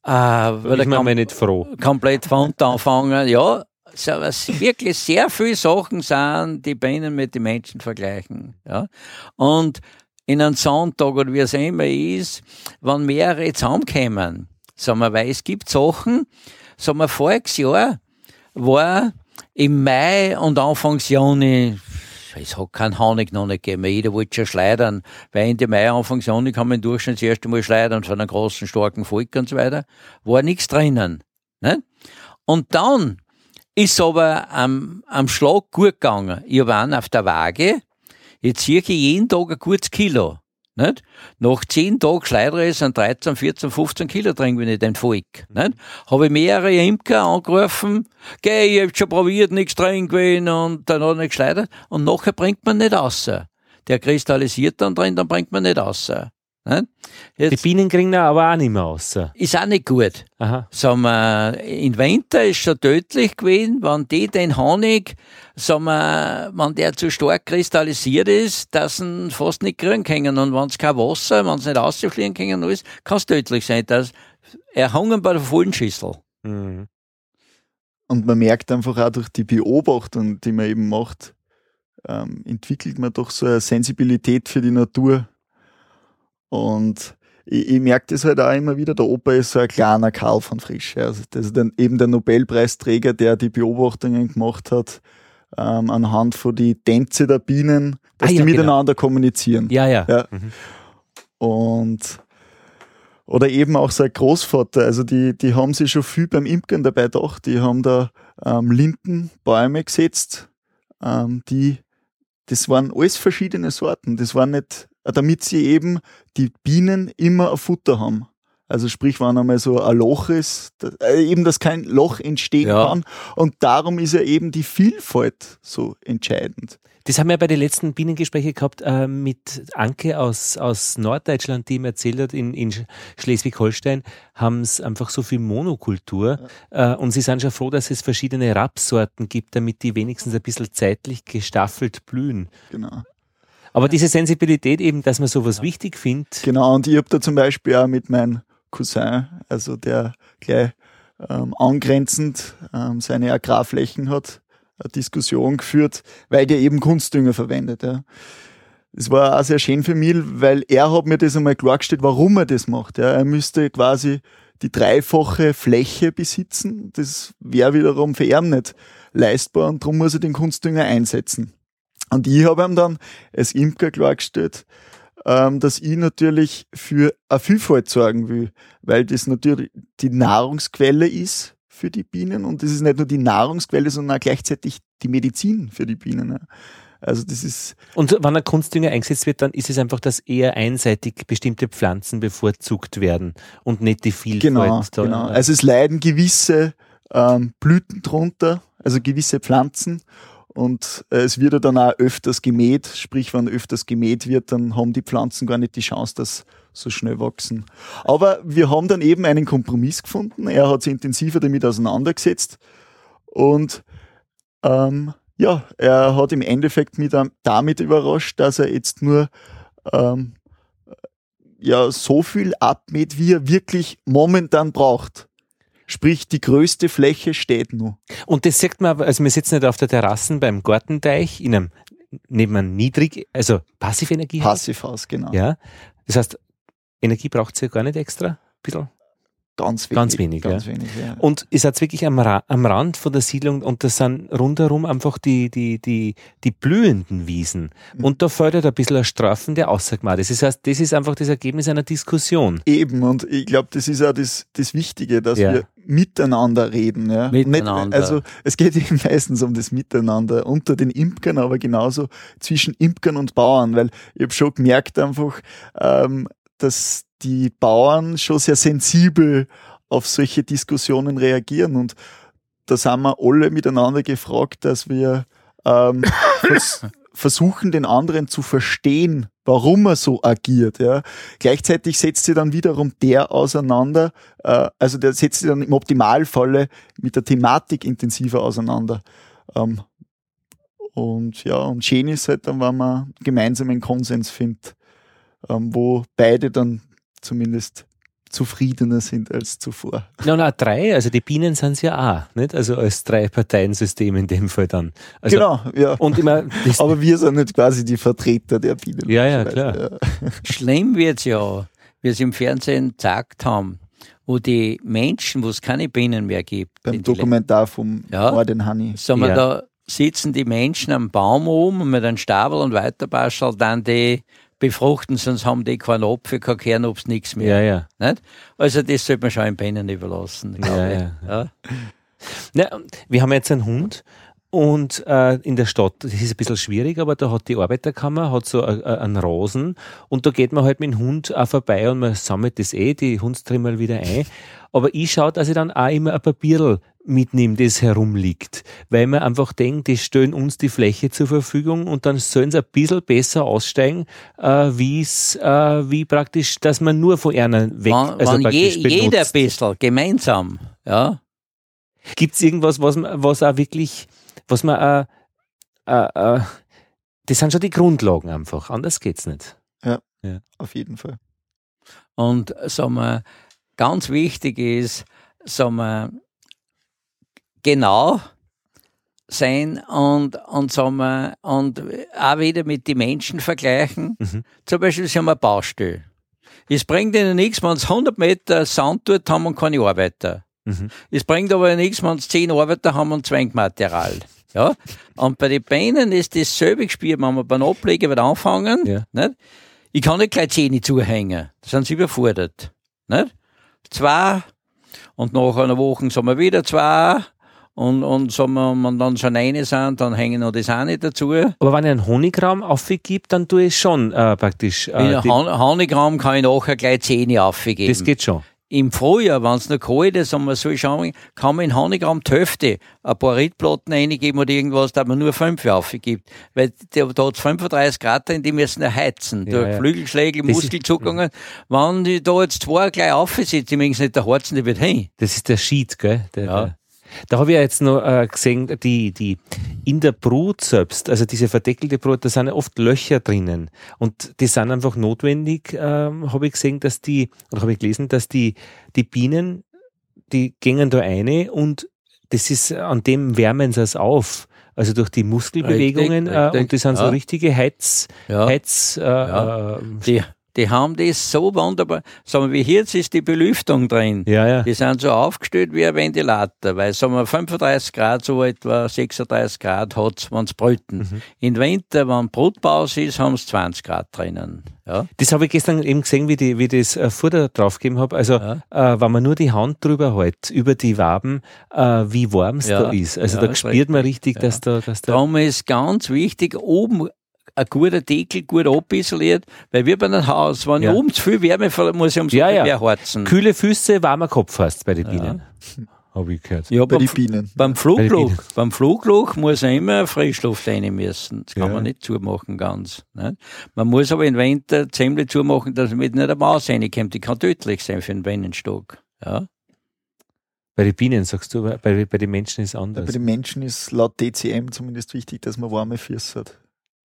Äh, weil ich bin mir nicht froh. komplett von unten anfangen, ja, so, was wirklich sehr viele Sachen sind, die Bienen mit den Menschen vergleichen, ja. Und in einem Sonntag oder wie es immer ist, wenn mehrere zusammenkommen, sagen wir, weil es gibt Sachen, sagen wir, voriges Jahr war im Mai und Anfangs Juni, es hat keinen Honig noch nicht gegeben, jeder wollte schon schleudern, weil Ende Mai, Anfangs Juni kann man im Durchschnitt das erste Mal schleudern von einem großen, starken Volk und so weiter, war nichts drinnen. Nicht? Und dann ist aber am, am Schlag gut gegangen. Ich einen auf der Waage, jetzt ziehe ich jeden Tag ein gutes Kilo. Nicht? Nach zehn Tagen schleudere sind 13, 14, 15 Kilo drin, wenn ich den Volk. Nicht? Habe ich mehrere Imker angerufen, geh, ich hab schon probiert, nichts drin gewesen und dann hat er nicht geschleudert und nachher bringt man nicht raus. Der kristallisiert dann drin, dann bringt man nicht raus. Die Jetzt Bienen kriegen da aber auch nicht mehr raus. ist auch nicht gut Aha. sagen wir, im Winter ist schon tödlich gewesen, wenn die den Honig, sagen wir, wenn der zu stark kristallisiert ist, dass sie ihn fast nicht kriegen können. Und wenn es kein Wasser, wenn sie nicht rausfliegen können, alles, kann es tödlich sein. Das erhangen bei der vollen Schüssel. Mhm. Und man merkt einfach auch durch die Beobachtung, die man eben macht, ähm, entwickelt man doch so eine Sensibilität für die Natur. Und ich, ich merke das halt auch immer wieder, der Opa ist so ein kleiner Karl von Frisch. Also das ist dann eben der Nobelpreisträger, der die Beobachtungen gemacht hat, ähm, anhand von die Tänze der Bienen, dass Ah, die ja, genau. miteinander kommunizieren. Ja, ja. Ja. Mhm. Und oder eben auch sein Großvater, also die, die haben sich schon viel beim Imkern dabei gedacht, die haben da ähm, Lindenbäume gesetzt, ähm, die, das waren alles verschiedene Sorten, das waren nicht, damit sie eben die Bienen immer ein Futter haben. Also sprich, wenn einmal so ein Loch ist, äh, eben, dass kein Loch entstehen Ja. kann. Und darum ist ja eben die Vielfalt so entscheidend. Das haben wir bei den letzten Bienengesprächen gehabt äh, mit Anke aus, aus Norddeutschland, die ihm erzählt hat, in, in Sch- Schleswig-Holstein haben es einfach so viel Monokultur äh, und sie sind schon froh, dass es verschiedene Rapsorten gibt, damit die wenigstens ein bisschen zeitlich gestaffelt blühen. Genau. Aber diese Sensibilität eben, dass man sowas wichtig findet, Genau, und ich habe da zum Beispiel auch mit meinem Cousin, also der gleich ähm, angrenzend ähm, seine Agrarflächen hat, eine Diskussion geführt, weil der eben Kunstdünger verwendet. Ja. Das war auch sehr schön für mich, weil er hat mir das einmal klargestellt, warum er das macht. Ja. Er müsste quasi die dreifache Fläche besitzen. Das wäre wiederum für ihn nicht leistbar und darum muss er den Kunstdünger einsetzen. Und ich habe ihm dann als Imker klargestellt, ähm, dass ich natürlich für eine Vielfalt sorgen will, weil das natürlich die Nahrungsquelle ist für die Bienen und das ist nicht nur die Nahrungsquelle, sondern auch gleichzeitig die Medizin für die Bienen. Ja. Also das ist. Und wenn ein Kunstdünger eingesetzt wird, dann ist es einfach, dass eher einseitig bestimmte Pflanzen bevorzugt werden und nicht die Vielfalt. Genau, da, genau. Also es leiden gewisse ähm, Blüten drunter, also gewisse Pflanzen. Und äh, es wird ja dann auch öfters gemäht, sprich, wenn öfters gemäht wird, dann haben die Pflanzen gar nicht die Chance, dass so schnell wachsen. Aber wir haben dann eben einen Kompromiss gefunden. Er hat sich intensiver damit auseinandergesetzt und ähm, ja, er hat im Endeffekt mich damit überrascht, dass er jetzt nur ähm, ja so viel abmäht, wie er wirklich momentan braucht. Sprich, die größte Fläche steht nur. Und das sagt man, also wir sitzen nicht auf der Terrasse beim Gartenteich in einem neben einem niedrig, also Passivenergie. Passivhaus, genau. Ja. Das heißt, Energie braucht sie ja gar nicht extra. Ein bisschen. Ganz wenig. Ganz wenig, ganz ja. wenig ja. Und ihr seid wirklich am, Ra am Rand von der Siedlung und das sind rundherum einfach die, die, die, die blühenden Wiesen. Mhm. Und da fördert ein bisschen ein Strafen der Aussagmaß. Das heißt, das ist einfach das Ergebnis einer Diskussion. Eben, und ich glaube, das ist auch das, das Wichtige, dass Ja. wir miteinander reden. Ja? Miteinander. Nicht, also es geht eben meistens um das Miteinander unter den Imkern, aber genauso zwischen Imkern und Bauern, weil ich habe schon gemerkt einfach, ähm, dass die Bauern schon sehr sensibel auf solche Diskussionen reagieren und da sind wir alle miteinander gefragt, dass wir ähm, vers versuchen, den anderen zu verstehen, warum er so agiert. Ja. Gleichzeitig setzt sie dann wiederum der auseinander, äh, also der setzt sie dann im Optimalfalle mit der Thematik intensiver auseinander. Ähm, und ja, und schön ist halt dann, wenn man gemeinsam einen Konsens findet, ähm, wo beide dann zumindest zufriedener sind als zuvor. Na, na, drei, also die Bienen sind es ja auch, nicht? Also als Drei-Parteien-System in dem Fall dann. Also, genau, ja. Und immer, Aber wir sind nicht quasi die Vertreter der Bienen. Ja, ja, klar. Ja. Schlimm wird's ja, wie es im Fernsehen gesagt haben, wo die Menschen, wo es keine Bienen mehr gibt, Beim Dokumentar vom Ja. Orden Honey. Sagen wir, Ja. da sitzen die Menschen am Baum oben und mit einem Stabel und weiterbascheln dann die befruchten, sonst haben die keinen Apfel, kein Kernobst, nichts mehr. ja, ja. Nicht? Also das sollte man schon den Bienen überlassen. Ja, ja. Ja. Na, wir haben jetzt einen Hund und äh, in der Stadt, das ist ein bisschen schwierig, aber da hat die Arbeiterkammer hat so a- a- einen Rasen und da geht man halt mit dem Hund auch vorbei und man sammelt das eh, die Hundstrimmel wieder ein. Aber ich schaue, dass ich dann auch immer ein Papierl mitnehme, das herumliegt, weil man einfach denkt, die stellen uns die Fläche zur Verfügung und dann sollen sie ein bisschen besser aussteigen, äh, wie's, äh, wie praktisch, dass man nur von einer weg, Wenn, also wenn je, praktisch jeder ein benutzt. bisschen gemeinsam, ja, Gibt es irgendwas, was, man- was auch wirklich, was man, äh, äh, äh, das sind schon die Grundlagen einfach, anders geht's nicht. Auf jeden Fall. Und sagen wir, ganz wichtig ist, sagen wir, genau sein und, und, sagen wir, und auch wieder mit den Menschen vergleichen. Mhm. Zum Beispiel, sie haben eine Baustelle. Es bringt ihnen nichts, wenn sie 100 Meter Sand dort haben und keine Arbeiter. Mhm. Es bringt aber nichts, wenn sie 10 Arbeiter haben und Zwangmaterial. Ja? Und bei den Beinen ist dasselbe Spiel, wenn wir beim Ablegen wieder anfangen. Ja. Nicht? Ich kann nicht gleich Zähne zuhängen. Da sind sie überfordert. Nicht? Zwei. Und nach einer Woche sind wir wieder zwei. Und, und wir, wenn dann schon eine sind, dann hängen noch das eine dazu. Aber wenn ich einen Honigraum aufgibt, dann tue ich schon äh, praktisch. Äh, die, Hon- Honigramm kann ich nachher gleich Zähne aufgeben. das geht schon. Im Frühjahr, wenn es noch kalt ist und man so schauen, kann man in Honigramm die Hälfte ein paar Rittplatten reingeben oder irgendwas, da man nur fünf aufgibt. Weil da, da hat es 35 Grad drin, die müssen erheizen. Ja, Durch ja. Flügelschläge, Das ist- Muskelzuckungen. Wenn die da jetzt zwei gleich aufsitzen, die müssen nicht der Harzen, die wird hin. Das ist der Sheet, gell? Der, Ja. der, da habe ich ja jetzt noch äh, gesehen, die, die in der Brut selbst, also diese verdeckelte Brut, da sind ja oft Löcher drinnen. Und die sind einfach notwendig, ähm, habe ich gesehen, dass die, oder habe ich gelesen, dass die, die Bienen, die gehen da eine und das ist, an dem wärmen sie es auf. Also durch die Muskelbewegungen Richtig, äh, richtig, und die sind so ja. richtige Heiz, Ja. Heiz, äh, Ja. äh, Die, Die haben das so wunderbar. Sagen wir, wie jetzt ist die Belüftung drin. Ja, ja. Die sind so aufgestellt wie ein Ventilator, weil sagen wir 35 Grad, so etwa 36 Grad hat's, wenn's brüten. Mhm. Im Winter, wenn Brutpause ist, haben sie 20 Grad drinnen. Ja. Das habe ich gestern eben gesehen, wie, die, wie ich das äh, Futter draufgegeben habe. Also, Ja. äh, wenn man nur die Hand drüber hält, über die Waben, äh, wie warm es Ja. da ist. Also, da spürt man richtig, dass da, dass da. Darum ist ganz wichtig, oben ein guter Deckel, gut abisoliert, weil wir bei einem Haus, wenn Ja. oben zu viel Wärme verliert, muss ich umso Ja, viel ja. mehr heizen. Kühle Füße, warmer Kopf hast bei den Bienen. Habe ich gehört. Ja, Bei beim, den Bienen. beim Bei Flugloch, den beim Flugloch muss er immer Frischluft rein müssen. Das kann Ja. man nicht zumachen ganz. Nicht? Man muss aber im Winter ziemlich zumachen, dass mit nicht eine Maus reinkommt. Die kann tödlich sein für einen Bienenstock. Ja. Bei den Bienen sagst du, bei, bei den Menschen ist es Bei anders. den Menschen ist laut DCM zumindest wichtig, dass man warme Füße hat.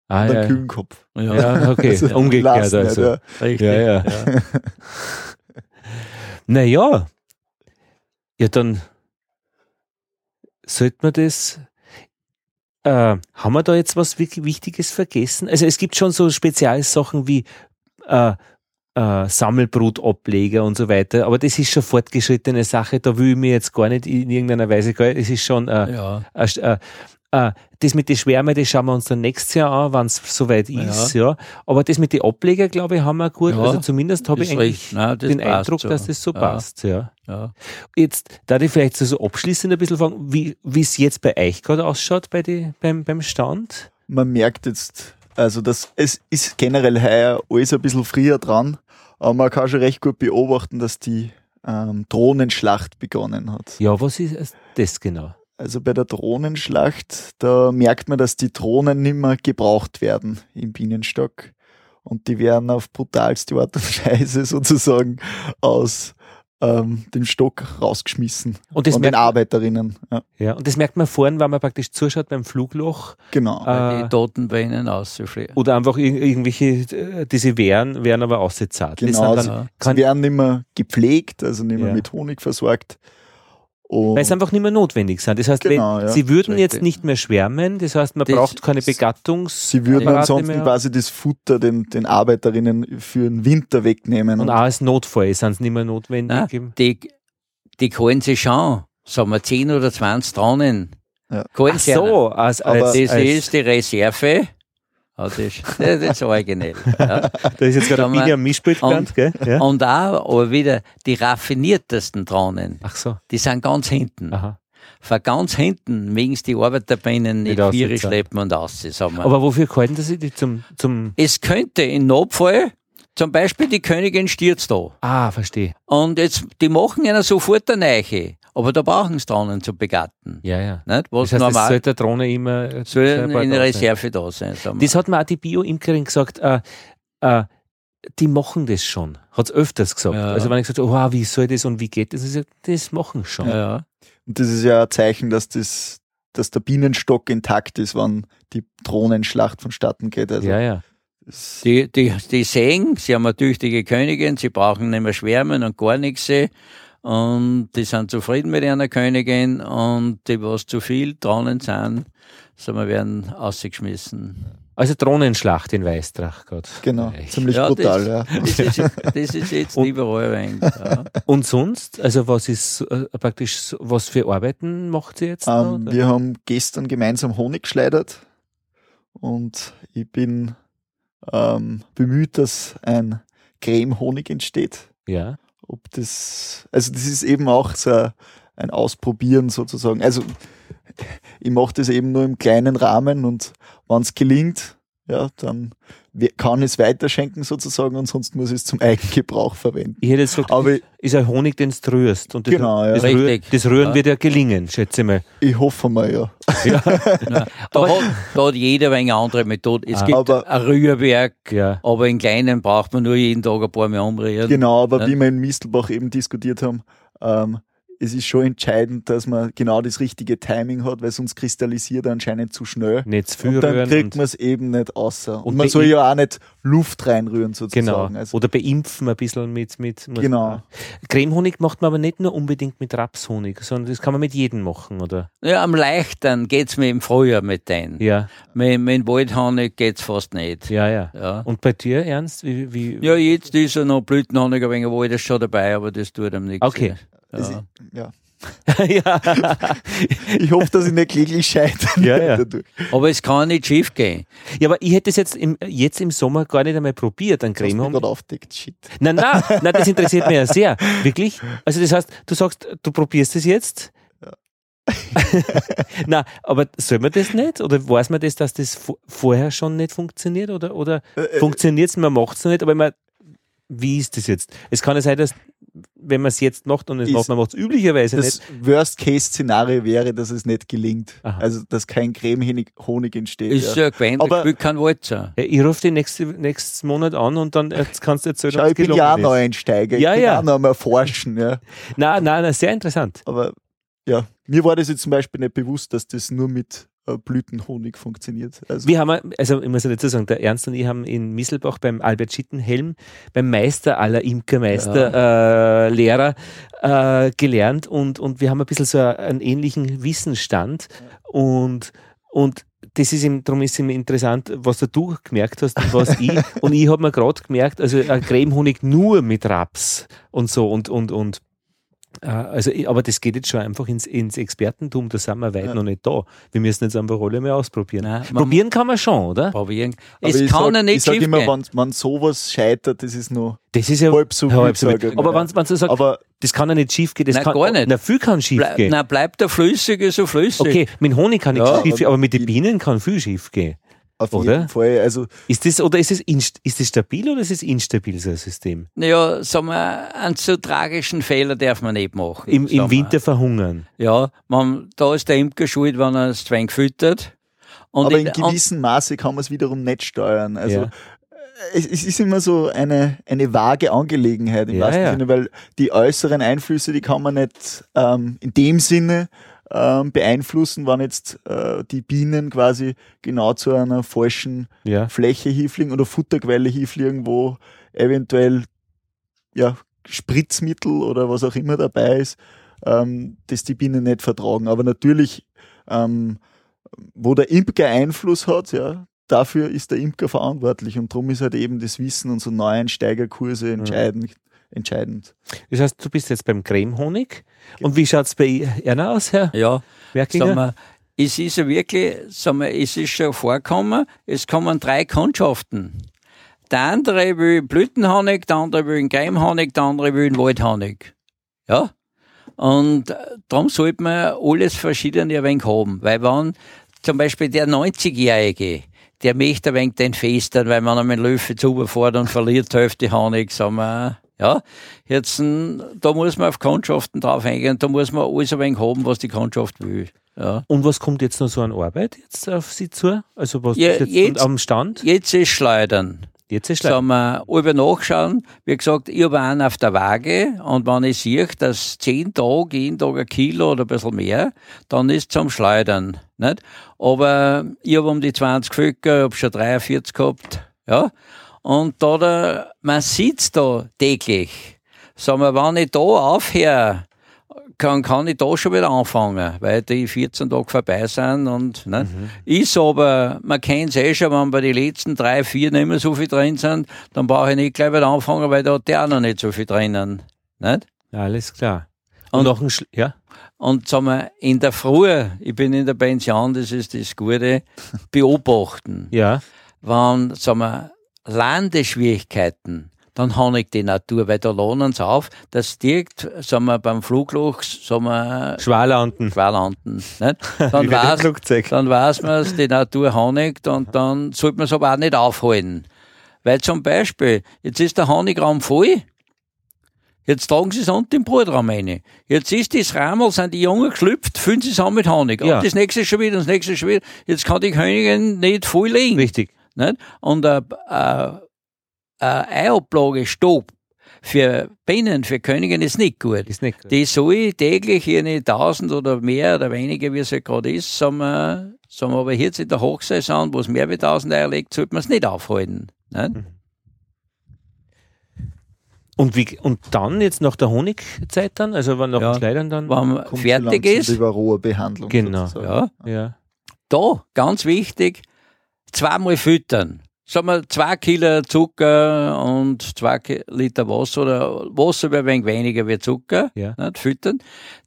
Ah, und einen ja. kühlen Kopf. ja, okay, Also umgekehrt lassen also. ja. Richtig. Ja, ja. Naja, ja, dann sollte man das. Äh, haben wir da jetzt was wirklich Wichtiges vergessen? Also es gibt schon so Spezialsachen wie äh, äh, Sammelbrutableger und so weiter, aber das ist schon fortgeschrittene Sache, da will ich mir jetzt gar nicht in irgendeiner Weise, es ist schon äh, Ja. Äh, das mit den Schwärmen, das schauen wir uns dann nächstes Jahr an, wenn es soweit ist, ja. Aber das mit den Ableger, glaube ich, haben wir gut. Ja, also zumindest habe ich eigentlich. Nein, den Eindruck, so. dass das so Ja. passt, ja. Ja. Jetzt, da ich vielleicht so abschließend ein bisschen fragen, wie wie es jetzt bei euch gerade ausschaut bei die, beim, beim Stand? Man merkt jetzt, also das, es ist generell heuer alles ein bisschen früher dran, aber man kann schon recht gut beobachten, dass die ähm, Drohnenschlacht begonnen hat. Ja, was ist das genau? Also bei der Drohnenschlacht, da merkt man, dass die Drohnen nicht mehr gebraucht werden im Bienenstock. Und die werden auf brutalste Art und Weise sozusagen aus ähm, dem Stock rausgeschmissen. Und das, von den merkt, Arbeiterinnen. Ja, ja, und das merkt man vorhin, wenn man praktisch zuschaut beim Flugloch genau. Äh, Die toten Bienen auszufliegen. oder einfach ir irgendwelche, äh, diese Wehren werden aber ausgezahlt. genau. Sie, dann, ja. kann, sie werden nicht mehr gepflegt, also nicht mehr Ja. mit Honig versorgt. Und weil sie einfach nicht mehr notwendig sind. Das heißt, Genau, wenn, ja. sie würden jetzt Richtig. nicht mehr schwärmen, das heißt, man Das- braucht keine Begattungs... sie würden Apparate ansonsten mehr. quasi das Futter den, den Arbeiterinnen für den Winter wegnehmen. Und auch als Notfall sind sie nicht mehr notwendig. Nein, die, die können sie schon, sagen wir 10 oder 20 Drohnen. Ja. Ach so, als, als, Das als, ist die Reserve. Ja, das, ist- das ist originell. Ja. da ist jetzt gerade ein am Mischpult und- gell? Ja? Und auch aber wieder die raffiniertesten Drohnen, Ach so, die sind ganz hinten. aha. Von ganz hinten sie die Arbeiterbienen nicht Nicht vier aussitzen. schleppen und wir. Aber wofür halten sie die zum, zum, es könnte in Notfall, zum Beispiel die Königin stürzt da. ah, verstehe. Und jetzt, die machen ihnen sofort eine Neiche. Aber da brauchen sie Drohnen zum Begatten. Ja, ja. Nicht? Was Das heißt, es normal sollte der Drohne immer soll in sein. Reserve da sein. Sagen wir. Das hat mir auch die Bio-Imkerin gesagt, äh, äh, die machen das schon. Hat es öfters gesagt. Ja. Also wenn ich gesagt habe, oh, wie soll das und wie geht das? Sie sagt, das machen sie schon. ja, ja. Und das ist ja ein Zeichen, dass das, dass der Bienenstock intakt ist, wenn die Drohnenschlacht vonstatten geht. Also ja, ja. Die, die, die sehen, sie haben eine tüchtige Königin, sie brauchen nicht mehr schwärmen und gar nichts. sehen. Und die sind zufrieden mit einer Königin und die, was zu viel Drohnen sind, sagen wir, werden ausgeschmissen. Also Drohnenschlacht in Weißdrach gerade. genau, Echt. ziemlich Ja, brutal, das, ja. Das ist, das ist jetzt Und- überall ein. Ja. Und sonst, also was ist äh, praktisch, so- was für Arbeiten macht sie jetzt? da, Ähm, oder? wir haben gestern gemeinsam Honig geschleudert und ich bin ähm, bemüht, dass ein Creme-Honig entsteht. ja. Ob das, also das ist eben auch so ein Ausprobieren sozusagen. Also ich mache das eben nur im kleinen Rahmen und wenn es gelingt, ja, dann kann ich es weiterschenken sozusagen und sonst muss ich es zum Eigengebrauch verwenden. Ich hätte jetzt gesagt, Aber ist ein Honig, den du rührst. Und das, Genau, ja. das, Rühr, Richtig. das Rühren Ja. wird ja gelingen, schätze ich mal. ich hoffe mal, ja. Ja. Da, hat, da hat jeder eine andere Methode. Es Ah. gibt Aber- ein Rührwerk, ja. aber in kleinen braucht man nur jeden Tag ein paar Mal umrühren. Genau, aber Ja. wie wir in Mistelbach eben diskutiert haben, ähm, es ist schon entscheidend, dass man genau das richtige Timing hat, weil sonst kristallisiert er anscheinend zu schnell. Nicht zu viel Und dann kriegt man es eben nicht außer. Und, Und man soll ja auch nicht Luft reinrühren sozusagen. Genau. Also, Oder beimpfen ein bisschen mit. mit Genau. Cremehonig macht man aber nicht nur unbedingt mit Rapshonig, sondern das kann man mit jedem machen, oder? Ja, am leichten geht's mir im Frühjahr mit denen. Ja, Mit, mit Waldhonig geht's fast nicht. ja, ja. Ja. Und bei dir, Ernst? Wie, wie? Ja, jetzt ist er noch Blütenhonig, ein wenig Wald ist schon dabei, aber das tut ihm nichts. Okay. Ja. ist- ja. ja. Ich hoffe, dass ich nicht kläglich scheitere. Ja, ja. dadurch. Aber es kann nicht schief gehen. ja, aber ich hätte es jetzt im, jetzt im Sommer gar nicht einmal probiert, hast mich Cremehonig. gerade aufdeckt. Shit. Nein, nein, nein, das interessiert mich ja sehr. Wirklich? Also das heißt, du sagst, du probierst es jetzt? Na, aber soll man das nicht? Oder weiß man das, dass das vo- vorher schon nicht funktioniert? Oder, oder Äh, funktioniert es, man macht es nicht, aber man, wie ist das jetzt? Es kann ja sein, dass wenn man es jetzt macht und es Ist- macht, man macht es üblicherweise Das nicht. Worst-Case-Szenario wäre, dass es nicht gelingt. Aha. Also, dass kein Cremehonig Honig entsteht. Ist ja. ja gewöhnt, Aber- gespielt kein Wald sein. Ja, ich rufe dich nächste, nächsten Monat an und dann jetzt kannst du erzählen, Schau, ich bin ja auch. Neueinsteiger. Ja, ich bin ja. auch noch am Erforschen. Ja. Nein, nein, nein, sehr interessant. Aber ja, mir war das jetzt zum Beispiel nicht bewusst, dass das nur mit äh, Blütenhonig funktioniert. Also, Wir haben, also ich muss ja dazu sagen, der Ernst und ich haben in Misselbach beim Albert Schittenhelm, beim Meister aller Imkermeister, äh, Lehrer äh, gelernt und, und wir haben ein bisschen so einen ähnlichen Wissensstand und, und das ist ihm, darum ist ihm interessant, was du gemerkt hast und was ich. Und ich habe mir gerade gemerkt, also ein Cremehonig nur mit Raps und so und, und, und äh, also, ich- aber das geht jetzt schon einfach ins, ins Expertentum, da sind wir weit Ja. noch nicht da. Wir müssen jetzt einfach alle mal ausprobieren. Nein, Probieren kann man schon, oder? Probieren. aber Es ich kann sag, ja ich nicht sag schief immer, wenn man sowas scheitert, das ist nur Das ist ja halb so halb so ich Aber mal. wenn man so sagt, Aber das kann ja nicht schief gehen, das Nein, kann gar nicht. Na, viel kann schief Blei gehen. na, bleibt der Flüssige so flüssig. Okay, mit Honig kann nichts Ja, schief gehen, aber mit den Bienen kann viel schief gehen. Auf Oder? jeden Fall, also Ist das, oder ist es, inst, ist es stabil oder ist es instabil, so ein System? Naja, sagen wir, einen so tragischen Fehler darf man nicht machen. Im, im. Winter verhungern. Ja, man, da ist der Imker schuld, wenn er es zu wenig füttert. Und aber in- in gewissem Maße kann man es wiederum nicht steuern. Also Ja. es, es ist immer so eine, eine vage Angelegenheit im Ja, wahrsten ja. Sinne, weil die äußeren Einflüsse, die kann man nicht ähm, in dem Sinne ähm, beeinflussen, wenn jetzt äh, die Bienen quasi genau zu einer falschen Ja. Fläche hinfliegen oder Futterquelle hinfliegen, wo eventuell ja, Spritzmittel oder was auch immer dabei ist, ähm, das die Bienen nicht vertragen. Aber natürlich, ähm, wo der Imker Einfluss hat, ja, dafür ist der Imker verantwortlich und darum ist halt eben das Wissen und so Neueinsteigerkurse entscheidend. Entscheidend. Das heißt, du bist jetzt beim Cremehonig. Und wie schaut es bei Erna aus, Herr ja, Werkinger? sagen wir, es ist ja wirklich, sagen wir, es ist schon vorgekommen, es kommen drei Kundschaften. Der andere will Blütenhonig, der andere will einen Geheimhonig, der andere will einen Waldhonig. Ja? Und äh, darum sollte man alles Verschiedene ein wenig haben. Weil wenn zum Beispiel der 90-Jährige, der möchte ein wenig den festern, weil man mit Löwe zubefährt und verliert die Hälfte Honig, sagen wir, ja, jetzt, n, da muss man auf Kundschaften drauf eingehen, da muss man alles ein wenig haben, was die Kundschaft will. Ja. Und was kommt jetzt noch so an Arbeit jetzt auf Sie zu? Also was Ja, ist jetzt, jetzt- am Stand? Jetzt ist Schleudern. Jetzt ist schlecht. Sagen wir, über nachschauen. Wie gesagt, ich habe einen auf der Waage und wenn ich sehe, dass zehn Tage, jeden Tag ein Kilo oder ein bisschen mehr, dann ist es zum Schleudern. Nicht? Aber ich habe um die 20 Völker, ich habe schon 43 gehabt. Ja? Und da, der, man sieht's da täglich. Sagen wir, wenn ich da aufhöre, kann, kann ich da schon wieder anfangen, weil die 14 Tage vorbei sind und ne? ist aber, man kennt es eh schon, wenn bei den letzten drei, vier nicht mehr so viel drin sind, dann brauche ich nicht gleich wieder anfangen, weil da hat der auch noch nicht so viel drinnen. Nicht? Alles klar. Und, Und- noch ein Schl ja? Und sagen wir, in der Früh, ich bin in der Pension, das ist das Gute, beobachten. Ja. Wenn, sagen wir, Landeschwierigkeiten, dann habe ich die Natur, weil da lohnen sie auf, dass direkt, sagen wir, beim Flugloch, sagen wir, Schwalanden. Schwalanden, nicht? Dann weiß, dann weiß man es, die Natur honigt und dann sollte man es aber auch nicht aufhalten. Weil zum Beispiel, jetzt ist der Honigraum voll, jetzt tragen sie es unten im Brutraum rein. Jetzt ist das Rammel, sind die Jungen geschlüpft, füllen sie es an mit Honig. Ja. Und das nächste schon wieder, das nächste schon wieder. Jetzt kann die Königin nicht voll liegen. Richtig. Nicht? Und eine, eine, eine Eiablage Stopp für Bienen, für Königinnen ist nicht gut. Ist nicht gut. Die soll täglich eine 1000 oder mehr oder weniger, wie es halt gerade ist, sagen wir, sagen wir aber jetzt in der Hochsaison, wo es mehr wie 1000 Eier legt, sollte man es nicht aufhalten. Nicht? Mhm. Und, wie, und dann jetzt nach der Honigzeit dann, also wenn nach Ja. den Kleidern dann? Wenn man fertig ist, Die Varroa-Behandlung. Genau. sozusagen. ja, ja. da, ganz wichtig, zweimal füttern. Sagen wir, zwei Kilo Zucker und zwei Liter Wasser oder Wasser wäre ein wenig weniger wie Zucker, Ja. nicht, füttern.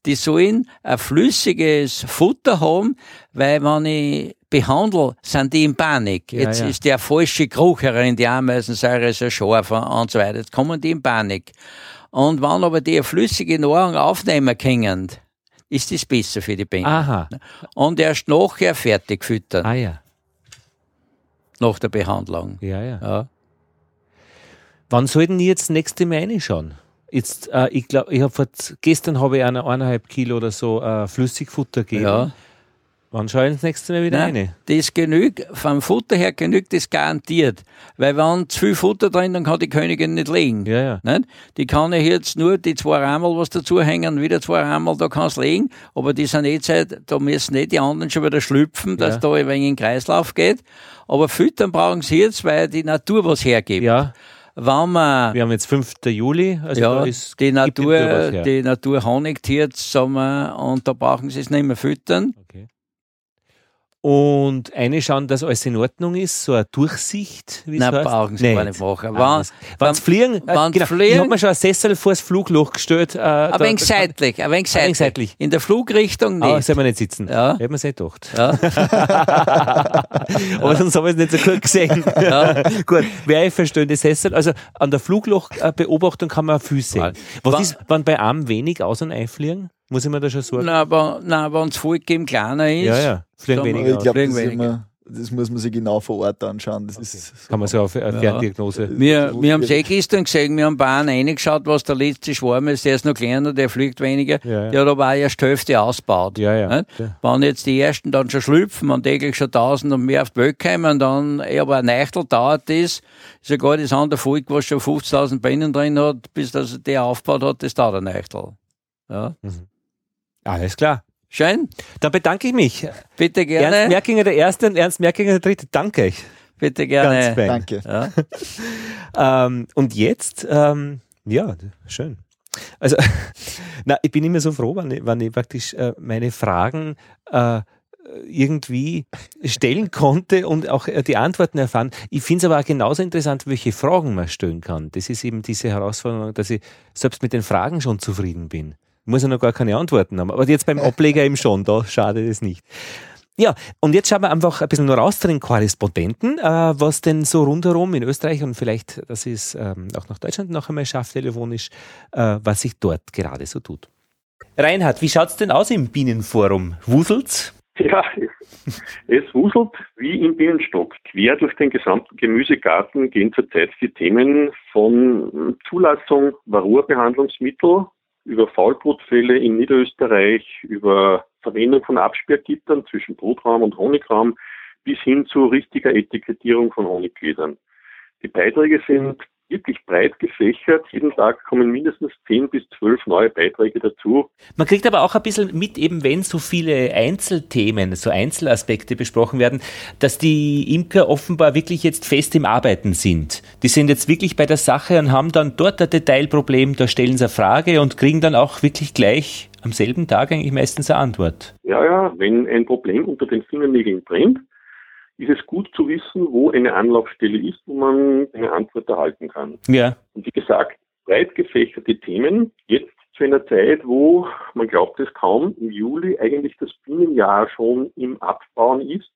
Die sollen ein flüssiges Futter haben, weil wenn ich behandle, sind die in Panik. Ja, Jetzt ja. ist der falsche Geruch herein, die Ameisensäure ist ja scharf und so weiter. Jetzt kommen die in Panik. Und wenn aber die eine flüssige Nahrung aufnehmen können, ist das besser für die Bienen. Aha. Und erst nachher fertig füttern, Ah ja. Nach der Behandlung. Ja, ja. Ja. Wann sollten die jetzt das nächste Mal reinschauen? Jetzt, äh, ich glaube, ich habe gestern habe ich eine, eineinhalb Kilo oder so äh, Flüssigfutter gegeben. ja. Wann schaue ich das nächste Mal wieder Nein, rein? das genügt, vom Futter her genügt das garantiert. Weil wenn zu viel Futter drin, dann kann die Königin nicht legen. Ja, ja. Nicht? Die kann ich jetzt nur die zwei Rammel, was dazu hängen, wieder zwei Rammel, da kannst du legen. Aber die sind eh Zeit, da müssen nicht die anderen schon wieder schlüpfen, dass Ja. da ein wenig in den Kreislauf geht. Aber füttern brauchen sie jetzt, weil die Natur was hergibt. Ja, Wenn man wir haben jetzt 5. Juli, also ja, da ist die Natur, her. die Natur honigt jetzt, sagen wir, und da brauchen sie es nicht mehr füttern. Okay. Und eine schauen, dass alles in Ordnung ist, so eine Durchsicht, wie es Nein, heißt. brauchen sie gar nicht machen. Ah, Wenn, Wenn sie fliegen, äh, wenn genau, fliegen- ich habe mir schon ein Sessel vor das Flugloch gestellt. Äh, ein da- wenig da- seitlich, ein wenig seitlich. seitlich. In der Flugrichtung nicht. Ah, soll man nicht sitzen? Ja. Hätte man sich gedacht. ja. Aber sonst habe ich es nicht so gut gesehen. gut, wäre ich verstehende Sessel. Also an der Fluglochbeobachtung kann man viel sehen. Was Wa- ist, wenn bei einem wenig aus- und einfliegen? Muss ich mir da schon sorgen? Nein, aber, nein, wenn das Volk eben kleiner ist, ja, ja, fliegen weniger Aber ich glaube, Fliegen das, immer- das muss man sich genau vor Ort anschauen. Das ist Kann man so auf eine Ja. Ferndiagnose. Wir, wir haben es eh gestern gesehen, wir haben bei einem reingeschaut, was der letzte Schwarm ist, der ist noch kleiner, der fliegt weniger. Ja, ja. Der hat aber auch erst die Hälfte ausgebaut. Ja, ja. Wenn jetzt die ersten dann schon schlüpfen und täglich schon 1000 und mehr auf die Welt kommen, dann eh aber ein Neichtel dauert das, ist ja gar das andere Volk, was schon 50.000 Bienen drin hat, bis das der aufgebaut hat, das dauert ein Neichtel. Ja. Alles klar. Schön, Dann bedanke ich mich. bitte Ernst gerne, Merkinger der Erste und Ernst Merkinger der Dritte. Danke euch. bitte Ganz gerne. fein. Danke. Ja. Ähm, und jetzt, ähm, ja, schön. Also, na, ich bin immer so froh, wenn ich, wenn ich praktisch äh, meine Fragen äh, irgendwie stellen konnte und auch äh, die Antworten erfahren. Ich finde es aber auch genauso interessant, welche Fragen man stellen kann. Das ist eben diese Herausforderung, dass ich selbst mit den Fragen schon zufrieden bin. Muss ja noch gar keine Antworten haben. Aber jetzt beim Ableger eben schon, da schadet es nicht. Ja, und jetzt schauen wir einfach ein bisschen nur raus zu den Korrespondenten, äh, was denn so rundherum in Österreich und vielleicht, dass es ähm, auch nach Deutschland noch einmal schafft, telefonisch, äh, was sich dort gerade so tut. Reinhard, wie schaut's denn aus im Bienenforum? Wuselt's? Ja, es, es wuselt wie im Bienenstock. Quer durch den gesamten Gemüsegarten gehen zurzeit die Themen von Zulassung Varroa-Behandlungsmittel über Faulbrutfälle in Niederösterreich, über Verwendung von Absperrgittern zwischen Brutraum und Honigraum bis hin zu richtiger Etikettierung von Honiggläsern. Die Beiträge sind wirklich breit gefächert. Jeden Tag kommen mindestens 10 bis 12 neue Beiträge dazu. Man kriegt aber auch ein bisschen mit, eben wenn so viele Einzelthemen, so Einzelaspekte besprochen werden, dass die Imker offenbar wirklich jetzt fest im Arbeiten sind. Die sind jetzt wirklich bei der Sache und haben dann dort ein Detailproblem, da stellen sie eine Frage und kriegen dann auch wirklich gleich am selben Tag eigentlich meistens eine Antwort. Ja, ja, wenn ein Problem unter den Fingernägeln brennt, ist es gut zu wissen, wo eine Anlaufstelle ist, wo man eine Antwort erhalten kann. Ja, Und wie gesagt, breit gefächerte Themen, jetzt zu einer Zeit, wo, man glaubt es kaum, im Juli eigentlich das Bienenjahr schon im Abbauen ist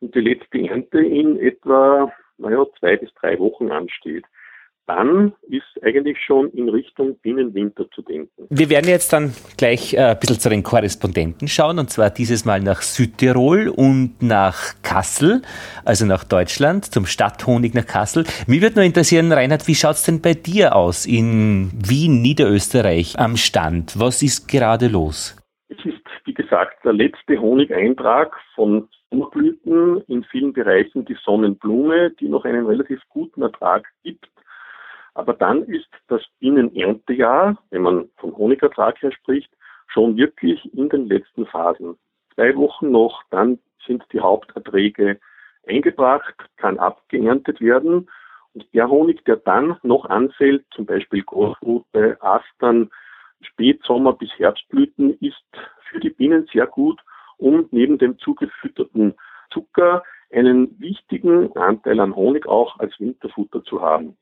und die letzte Ernte in etwa, naja, zwei bis drei Wochen ansteht. Dann ist eigentlich schon in Richtung Bienenwinter zu denken. Wir werden jetzt dann gleich äh, ein bisschen zu den Korrespondenten schauen, und zwar dieses Mal nach Südtirol und nach Kassel, also nach Deutschland, zum Stadthonig nach Kassel. Mich würde nur interessieren, Reinhard, wie schaut's denn bei dir aus in Wien, Niederösterreich am Stand? Was ist gerade los? Es ist, wie gesagt, der letzte Honigeintrag von Sommerblüten, in vielen Bereichen die Sonnenblume, die noch einen relativ guten Ertrag gibt. Aber dann ist das Bienenerntejahr, wenn man vom Honigertrag her spricht, schon wirklich in den letzten Phasen. Zwei Wochen noch, dann sind die Haupterträge eingebracht, kann abgeerntet werden. Und der Honig, der dann noch anfällt, zum Beispiel Großrute, Astern, Spätsommer bis Herbstblüten, ist für die Bienen sehr gut, um neben dem zugefütterten Zucker einen wichtigen Anteil an Honig auch als Winterfutter zu haben.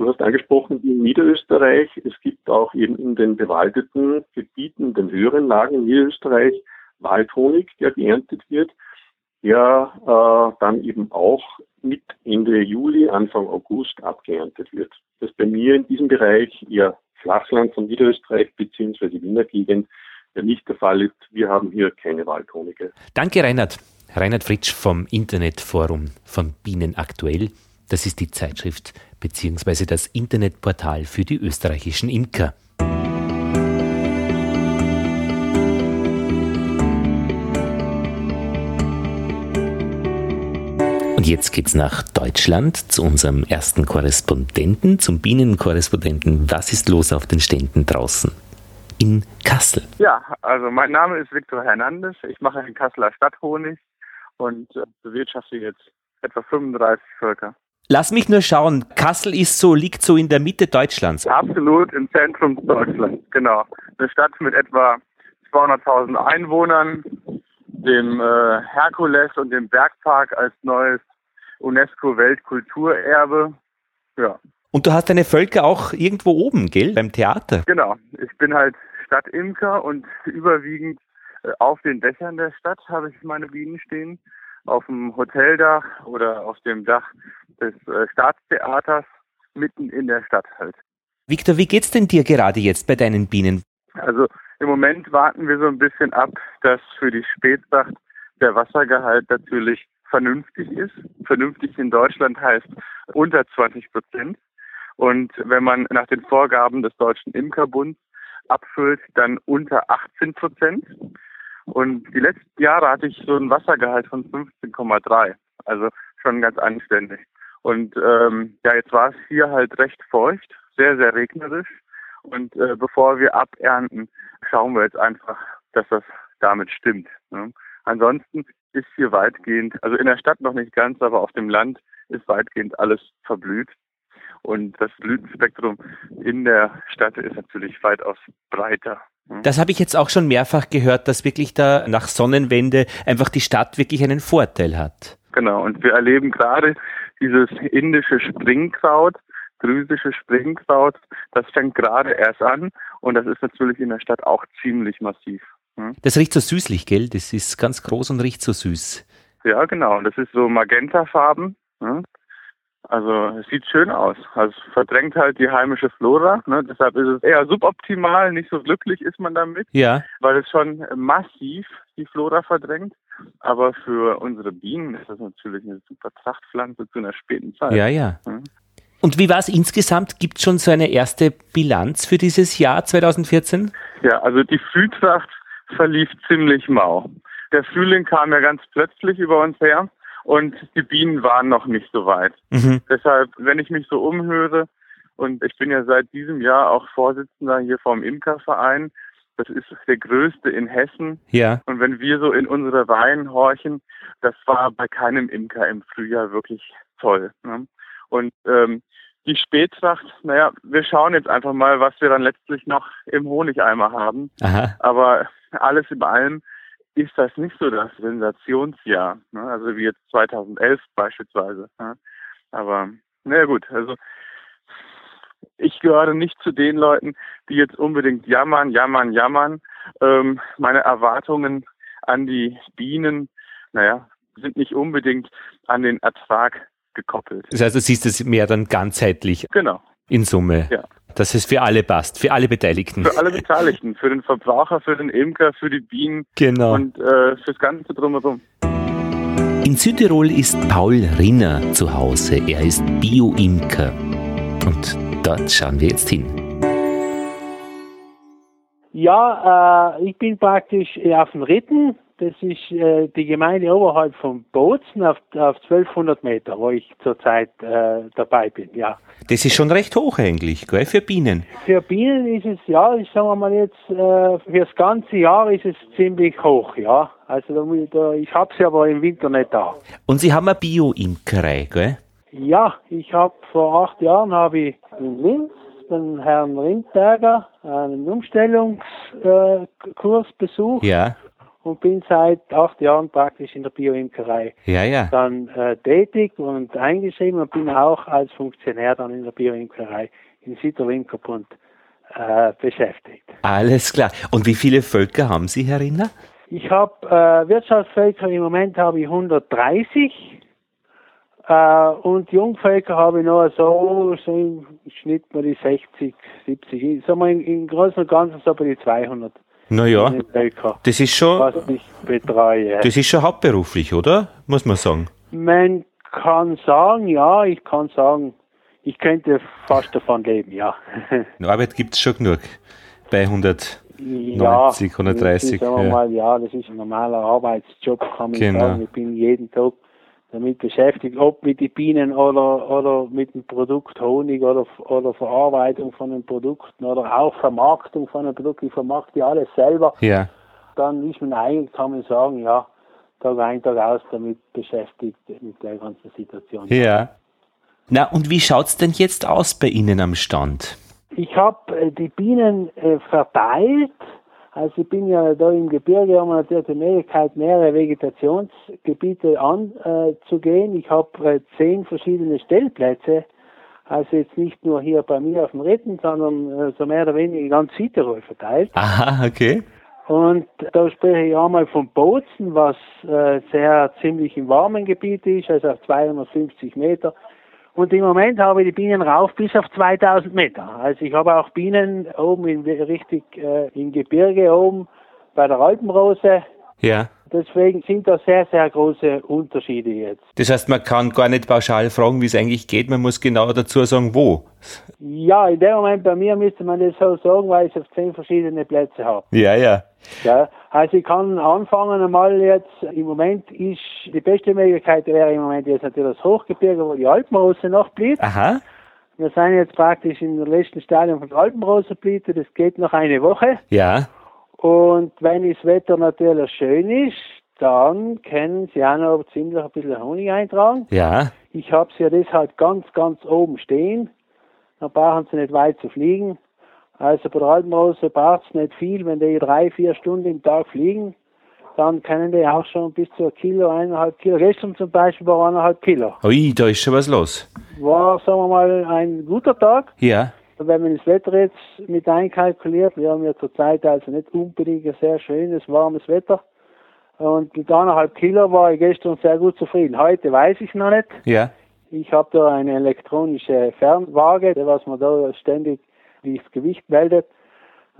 Du hast angesprochen, in Niederösterreich, es gibt auch eben in den bewaldeten Gebieten, den höheren Lagen in Niederösterreich, Waldhonig, der geerntet wird, der äh, dann eben auch mit Ende Juli, Anfang August abgeerntet wird. Das bei mir in diesem Bereich eher Flachland von Niederösterreich bzw. Wiener Gegend ja nicht der Fall ist. Wir haben hier keine Waldhonige. Danke, Reinhard. Reinhard Fritsch vom Internetforum von Bienen aktuell. Das ist die Zeitschrift bzw. das Internetportal für die österreichischen Imker. Und jetzt geht's nach Deutschland zu unserem ersten Korrespondenten, zum Bienenkorrespondenten. Was ist los auf den Ständen draußen? In Kassel. Ja, also mein Name ist Viktor Hernandez. Ich mache in Kasseler Stadthonig und äh, bewirtschafte jetzt etwa 35 Völker. Lass mich nur schauen, Kassel ist so, liegt so in der Mitte Deutschlands. Absolut im Zentrum Deutschlands, genau. Eine Stadt mit etwa 200.000 Einwohnern, dem äh, Herkules und dem Bergpark als neues UNESCO-Weltkulturerbe. Ja. Und du hast deine Völker auch irgendwo oben, gell? Beim Theater. Genau. Ich bin halt Stadtimker und überwiegend äh, auf den Dächern der Stadt habe ich meine Bienen stehen. Auf dem Hoteldach oder auf dem Dach des äh, Staatstheaters mitten in der Stadt halt. Victor, wie geht's denn dir gerade jetzt bei deinen Bienen? Also im Moment warten wir so ein bisschen ab, dass für die Spätsacht der Wassergehalt natürlich vernünftig ist. Vernünftig in Deutschland heißt unter 20 Prozent. Und wenn man nach den Vorgaben des Deutschen Imkerbunds abfüllt, dann unter 18 Prozent. Und die letzten Jahre hatte ich so einen Wassergehalt von 15,3. Also schon ganz anständig. Und ähm, ja, jetzt war es hier halt recht feucht, sehr, sehr regnerisch. Und äh, bevor wir abernten, schauen wir jetzt einfach, dass das damit stimmt. Ne? Ansonsten ist hier weitgehend, also in der Stadt noch nicht ganz, aber auf dem Land ist weitgehend alles verblüht. Und das Blütenspektrum in der Stadt ist natürlich weitaus breiter. Ne? Das habe ich jetzt auch schon mehrfach gehört, dass wirklich da nach Sonnenwende einfach die Stadt wirklich einen Vorteil hat. Genau, und wir erleben gerade dieses indische Springkraut, drüsische Springkraut, das fängt gerade erst an und das ist natürlich in der Stadt auch ziemlich massiv. Hm? Das riecht so süßlich, gell? Das ist ganz groß und riecht so süß. Ja, genau. Das ist so Magentafarben. Hm? Also es sieht schön aus. Also es verdrängt halt die heimische Flora. Ne? Deshalb ist es eher suboptimal, nicht so glücklich ist man damit. Ja. Weil es schon massiv die Flora verdrängt. Aber für unsere Bienen ist das natürlich eine super Trachtpflanze zu einer späten Zeit. Ja, ja. Hm? Und wie war es insgesamt? Gibt es schon so eine erste Bilanz für dieses Jahr 2014? Ja, also die Frühtracht verlief ziemlich mau. Der Frühling kam ja ganz plötzlich über uns her und die Bienen waren noch nicht so weit. Mhm. Deshalb, wenn ich mich so umhöre, und ich bin ja seit diesem Jahr auch Vorsitzender hier vom Imkerverein, das ist der größte in Hessen. Ja. Und wenn wir so in unsere Reihen horchen, das war bei keinem Imker im Frühjahr wirklich toll. Ne? Und ähm, die Spättracht, naja, wir schauen jetzt einfach mal, was wir dann letztlich noch im Honigeimer haben. Aha. Aber alles in allem ist das nicht so das Sensationsjahr. Ne? Also wie jetzt 2011 beispielsweise. Ne? Aber naja gut, also ich gehöre nicht zu den Leuten, die jetzt unbedingt jammern, jammern, jammern. Ähm, meine Erwartungen an die Bienen, naja, sind nicht unbedingt an den Ertrag gekoppelt. Das heißt, du siehst es mehr dann ganzheitlich. Genau. In Summe. Ja. Dass es für alle passt, für alle Beteiligten. Für alle Beteiligten, für den Verbraucher, für den Imker, für die Bienen genau. und äh, fürs Ganze drumherum. In Südtirol ist Paul Rinner zu Hause. Er ist Bio-Imker. Und dort schauen wir jetzt hin. Ja, äh, ich bin praktisch auf dem Ritten das ist äh, die Gemeinde oberhalb von Bozen auf, auf 1200 Meter, wo ich zurzeit äh, dabei bin, ja. Das ist schon recht hoch eigentlich, gell, für Bienen. Für Bienen ist es, ja, ich sage mal jetzt, äh, für das ganze Jahr ist es ziemlich hoch, ja. Also da, da, ich habe sie aber im Winter nicht da. Und Sie haben eine Bio-Imkerei, gell? Ja, ich habe vor acht Jahren habe ich in Linz den Herrn Rindberger einen Umstellungskurs besucht Ja, und bin seit acht Jahren praktisch in der Bioimkerei ja, ja. dann äh, tätig und eingeschrieben und bin auch als Funktionär dann in der Bioimkerei in Süderlimkerbund äh, beschäftigt. Alles klar. Und wie viele Völker haben Sie, Herr Rinner? Ich habe äh, Wirtschaftsvölker, im Moment habe ich 130 äh, und Jungvölker habe ich noch so, so im Schnitt mal die 60, 70, sagen wir im, im Großen und Ganzen so bei die 200 Naja, das ist schon, das ist schon hauptberuflich, oder? Muss man sagen. Man kann sagen, ja, ich kann sagen, ich könnte fast davon leben, ja. Arbeit gibt's schon genug. Bei 100. ja, 90, 130, das ist, ja. mal, ja, das ist ein normaler Arbeitsjob, kann man Genau. sagen. Ich bin jeden Tag damit beschäftigt, ob mit den Bienen oder, oder mit dem Produkt Honig oder, oder Verarbeitung von den Produkten oder auch Vermarktung von den Produkten. Ich vermarkte ja alles selber. Ja. Dann ist man eigentlich, kann man sagen, ja, Tag ein, Tag aus damit beschäftigt, mit der ganzen Situation. Ja. Na, und wie schaut's denn jetzt aus bei Ihnen am Stand? Ich habe äh, die Bienen äh, verteilt. Also ich bin ja da im Gebirge, haben wir natürlich die Möglichkeit, mehrere Vegetationsgebiete anzugehen. ich habe äh, zehn verschiedene Stellplätze. Also jetzt nicht nur hier bei mir auf dem Ritten, sondern äh, so mehr oder weniger ganz Südtirol verteilt. Aha, okay. Und da spreche ich einmal von Bozen, was äh, sehr ziemlich im warmen Gebiet ist, also auf 250 Meter. Und im Moment habe ich die Bienen rauf bis auf 2000 Meter. Also ich habe auch Bienen oben in, richtig äh, im Gebirge oben bei der Alpenrose. Ja. Deswegen sind da sehr, sehr große Unterschiede jetzt. Das heißt, man kann gar nicht pauschal fragen, wie es eigentlich geht. Man muss genau dazu sagen, wo. Ja, in dem Moment bei mir müsste man das so sagen, weil ich auf zehn verschiedene Plätze habe. Ja, ja. Ja, also ich kann anfangen einmal jetzt, im Moment ist, die beste Möglichkeit wäre im Moment jetzt natürlich das Hochgebirge, wo die Alpenrose noch blüht. Aha. Wir sind jetzt praktisch in der letzten Stadium von der Alpenrosenblüte, das geht noch eine Woche. Ja. Und wenn das Wetter natürlich schön ist, dann können Sie auch noch ziemlich ein bisschen Honig eintragen. Ja. Ich habe sie ja deshalb ganz, ganz oben stehen. Dann brauchen sie nicht weit zu fliegen. Also bei der Alpenrose braucht es nicht viel. Wenn die drei, vier Stunden im Tag fliegen, dann können die auch schon bis zu ein Kilo, eineinhalb Kilo. Gestern zum Beispiel war eineinhalb Kilo. Ui, da ist schon was los. War, sagen wir mal, ein guter Tag. Ja. Wenn man das Wetter jetzt mit einkalkuliert, wir haben ja zurzeit also nicht unbedingt ein sehr schönes, warmes Wetter. Und mit eineinhalb Kilo war ich gestern sehr gut zufrieden. Heute weiß ich noch nicht. Ja. Ich habe da eine elektronische Fernwaage, was man da ständig das Gewicht meldet.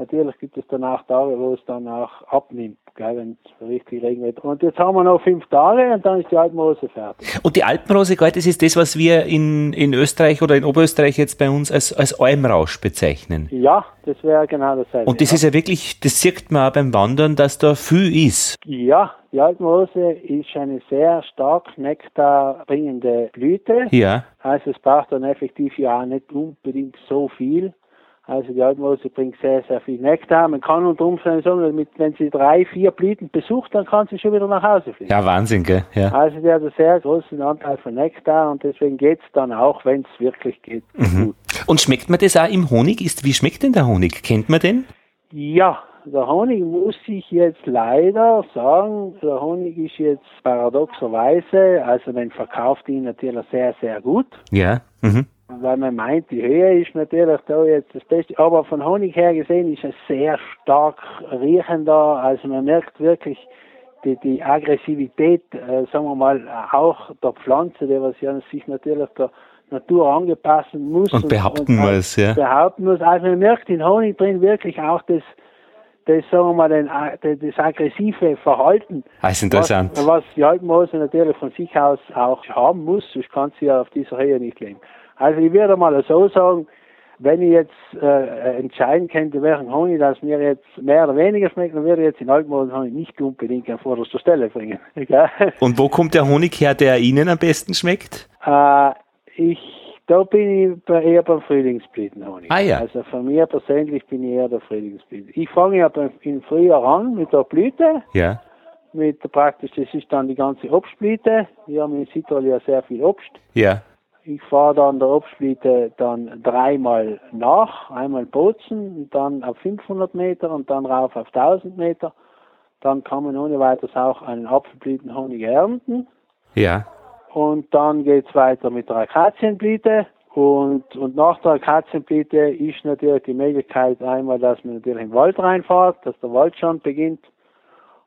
Natürlich gibt es danach Tage, wo es dann auch abnimmt, wenn es richtig regnet. Und jetzt haben wir noch fünf Tage und dann ist die Alpenrose fertig. Und die Alpenrose, gell, das ist das, was wir in, in Österreich oder in Oberösterreich jetzt bei uns als, als Almrausch bezeichnen. Ja, das wäre genau dasselbe. Und das ja. ist ja wirklich, das sieht man auch beim Wandern, dass da viel ist. Ja, die Alpenrose ist eine sehr stark nektarbringende Blüte. Ja. Also es braucht dann effektiv ja auch nicht unbedingt so viel. Also die Alpenrose bringt sehr, sehr viel Nektar. Man kann unter Umständen sagen, wenn sie drei, vier Blüten besucht, dann kann sie schon wieder nach Hause fliegen. Ja, Wahnsinn, gell? Ja. Also die hat einen sehr großen Anteil von Nektar und deswegen geht's dann auch, wenn es wirklich geht, gut. Und schmeckt man das auch im Honig? Ist, wie schmeckt denn der Honig? Kennt man den? Ja, der Honig muss ich jetzt leider sagen, der Honig ist jetzt paradoxerweise, also man verkauft ihn natürlich sehr, sehr gut, Ja. Mhm. Weil man meint, die Höhe ist natürlich da jetzt das Beste, aber von Honig her gesehen ist es sehr stark riechender, also man merkt wirklich die, die Aggressivität, äh, sagen wir mal, auch der Pflanze, die was ja sich natürlich der Natur angepassen muss. Und behaupten auch muss, ja. Behaupten muss. Also man merkt in Honig drin wirklich auch das, das sagen wir mal, den, das aggressive Verhalten. Ah, ist interessant. Was, was die Alpenrose natürlich von sich aus auch haben muss, sonst kann sie ja auf dieser Höhe nicht leben. Also ich würde mal so sagen, wenn ich jetzt äh, entscheiden könnte, welchen Honig das mir jetzt mehr oder weniger schmeckt, dann würde ich jetzt den Alpenrosen Honig nicht unbedingt an vorderster Stelle bringen. Und wo kommt der Honig her, der Ihnen am besten schmeckt? Äh, ich, da bin ich eher beim Frühlingsblütenhonig. Ah ja. Also von mir persönlich bin ich eher der Frühlingsblüten. Ich fange ja beim, im Frühjahr an mit der Blüte. Ja. Mit praktisch, das ist dann die ganze Obstblüte. Wir haben in Südtirol ja sehr viel Obst. Ja. Ich fahre dann der Obstblüte dann dreimal nach, einmal Bozen, dann auf 500 Meter und dann rauf auf 1000 Meter. Dann kann man ohne weiteres auch einen Apfelblütenhonig ernten. Ja. Und dann geht's weiter mit der Akazienblüte. Und, und nach der Akazienblüte ist natürlich die Möglichkeit einmal, dass man natürlich in den Wald reinfährt, dass der Wald schon beginnt.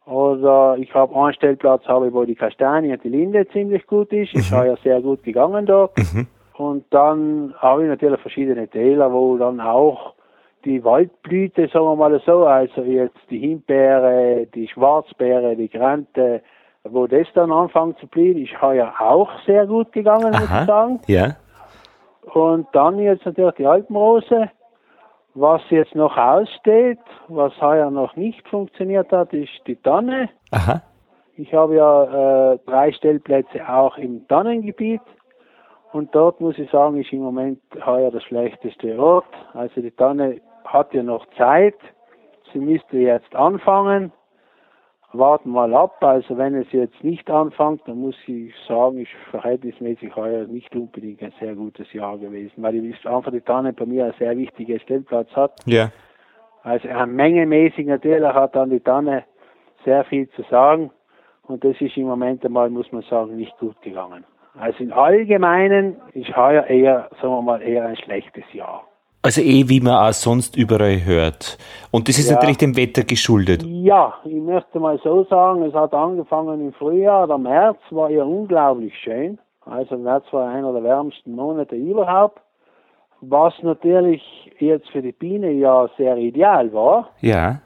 Oder ich habe einen Stellplatz, habe ich, wo die Kastanie und die Linde ziemlich gut ist. Ist mhm. ja sehr gut gegangen dort. Mhm. Und dann habe ich natürlich verschiedene Täler, wo dann auch die Waldblüte, sagen wir mal so, also jetzt die Himbeere, die Schwarzbeere, die Grante, wo das dann anfängt zu blühen, ist heuer auch sehr gut gegangen, Aha, muss ich sagen. Ja. Und dann jetzt natürlich die Alpenrose. Was jetzt noch aussteht, was heuer noch nicht funktioniert hat, ist die Tanne. Aha. Ich habe ja äh, drei Stellplätze auch im Tannengebiet. Und dort muss ich sagen, ist im Moment heuer das schlechteste Ort. Also die Tanne hat ja noch Zeit. Sie müsste jetzt anfangen warten mal ab. Also wenn es jetzt nicht anfängt, dann muss ich sagen, ist verhältnismäßig heuer nicht unbedingt ein sehr gutes Jahr gewesen, weil ich einfach die Tanne bei mir einen sehr wichtigen Stellplatz hat. Ja. Also mengemäßig natürlich hat dann die Tanne sehr viel zu sagen und das ist im Moment einmal, muss man sagen, nicht gut gegangen. Also im Allgemeinen ist heuer eher, sagen wir mal, eher ein schlechtes Jahr. Also eh, wie man auch sonst überall hört. Und das ist ja. natürlich dem Wetter geschuldet. Ja, ich möchte mal so sagen, es hat angefangen im Frühjahr, der März war ja unglaublich schön. Also März war einer der wärmsten Monate überhaupt. Was natürlich jetzt für die Biene ja sehr ideal war. Ja.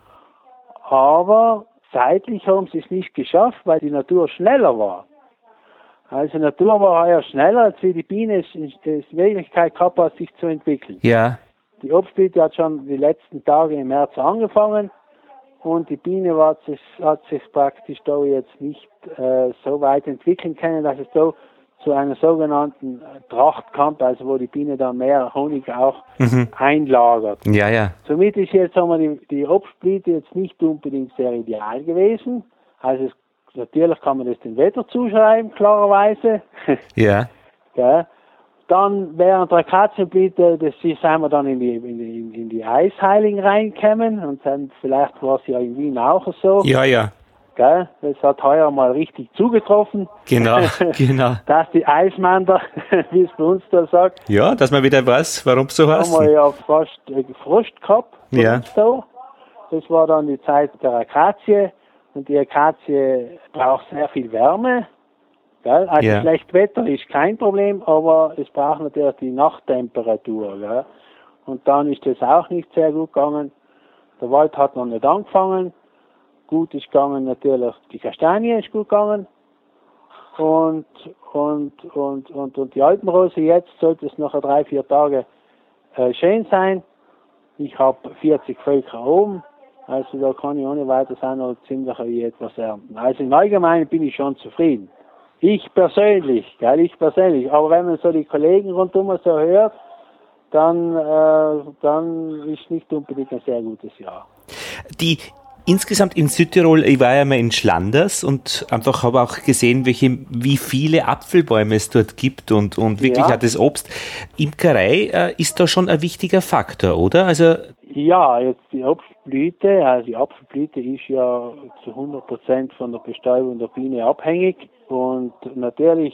Aber zeitlich haben sie es nicht geschafft, weil die Natur schneller war. Also die Natur war ja schneller, als wie die Biene es in Wirklichkeit gehabt hat, sich zu entwickeln. Ja. Die Obstblüte hat schon die letzten Tage im März angefangen und die Biene hat sich, hat sich praktisch da jetzt nicht äh, so weit entwickeln können, dass es da zu einer sogenannten Tracht kommt, also wo die Biene dann mehr Honig auch mhm. einlagert. Ja, ja. Somit ist jetzt sagen wir, die, die Obstblüte jetzt nicht unbedingt sehr ideal gewesen. Also es, natürlich kann man das dem Wetter zuschreiben, klarerweise. Ja. ja. Dann während der Katzenblüte, das sind wir dann in die, in die, in die Eisheiligen reingekommen und dann vielleicht war es ja in Wien auch so. Ja, ja. Gell? Das hat heuer mal richtig zugetroffen. Genau, genau. dass die Eismander, wie es bei uns da sagt. Ja, dass man wieder weiß, warum so heißt. Haben wir ja fast äh, Frost gehabt. Ja. Da. Das war dann die Zeit der Akazie und die Akazie braucht sehr viel Wärme Gell? Also Ja. schlecht Wetter ist kein Problem, aber es braucht natürlich die Nachttemperatur. Gell? Und dann ist das auch nicht sehr gut gegangen. Der Wald hat noch nicht angefangen. Gut ist gegangen natürlich, die Kastanie ist gut gegangen. Und, und, und, und, und die Alpenrose jetzt sollte es noch drei, vier Tage äh, schön sein. Ich habe 40 Völker oben. Also da kann ich ohne weiteres auch noch ziemlich etwas ernten. Also im Allgemeinen bin ich schon zufrieden. Ich persönlich, gell, ich persönlich. Aber wenn man so die Kollegen rundum so hört, dann, äh, dann ist nicht unbedingt ein sehr gutes Jahr. Die insgesamt in Südtirol, ich war ja mal in Schlanders und einfach habe auch gesehen, welche, wie viele Apfelbäume es dort gibt und, und wirklich Ja. auch das Obst. Imkerei äh, ist da schon ein wichtiger Faktor, oder? Also, Ja, jetzt die Obstblüte, also die Apfelblüte ist ja zu 100% von der Bestäubung der Biene abhängig und natürlich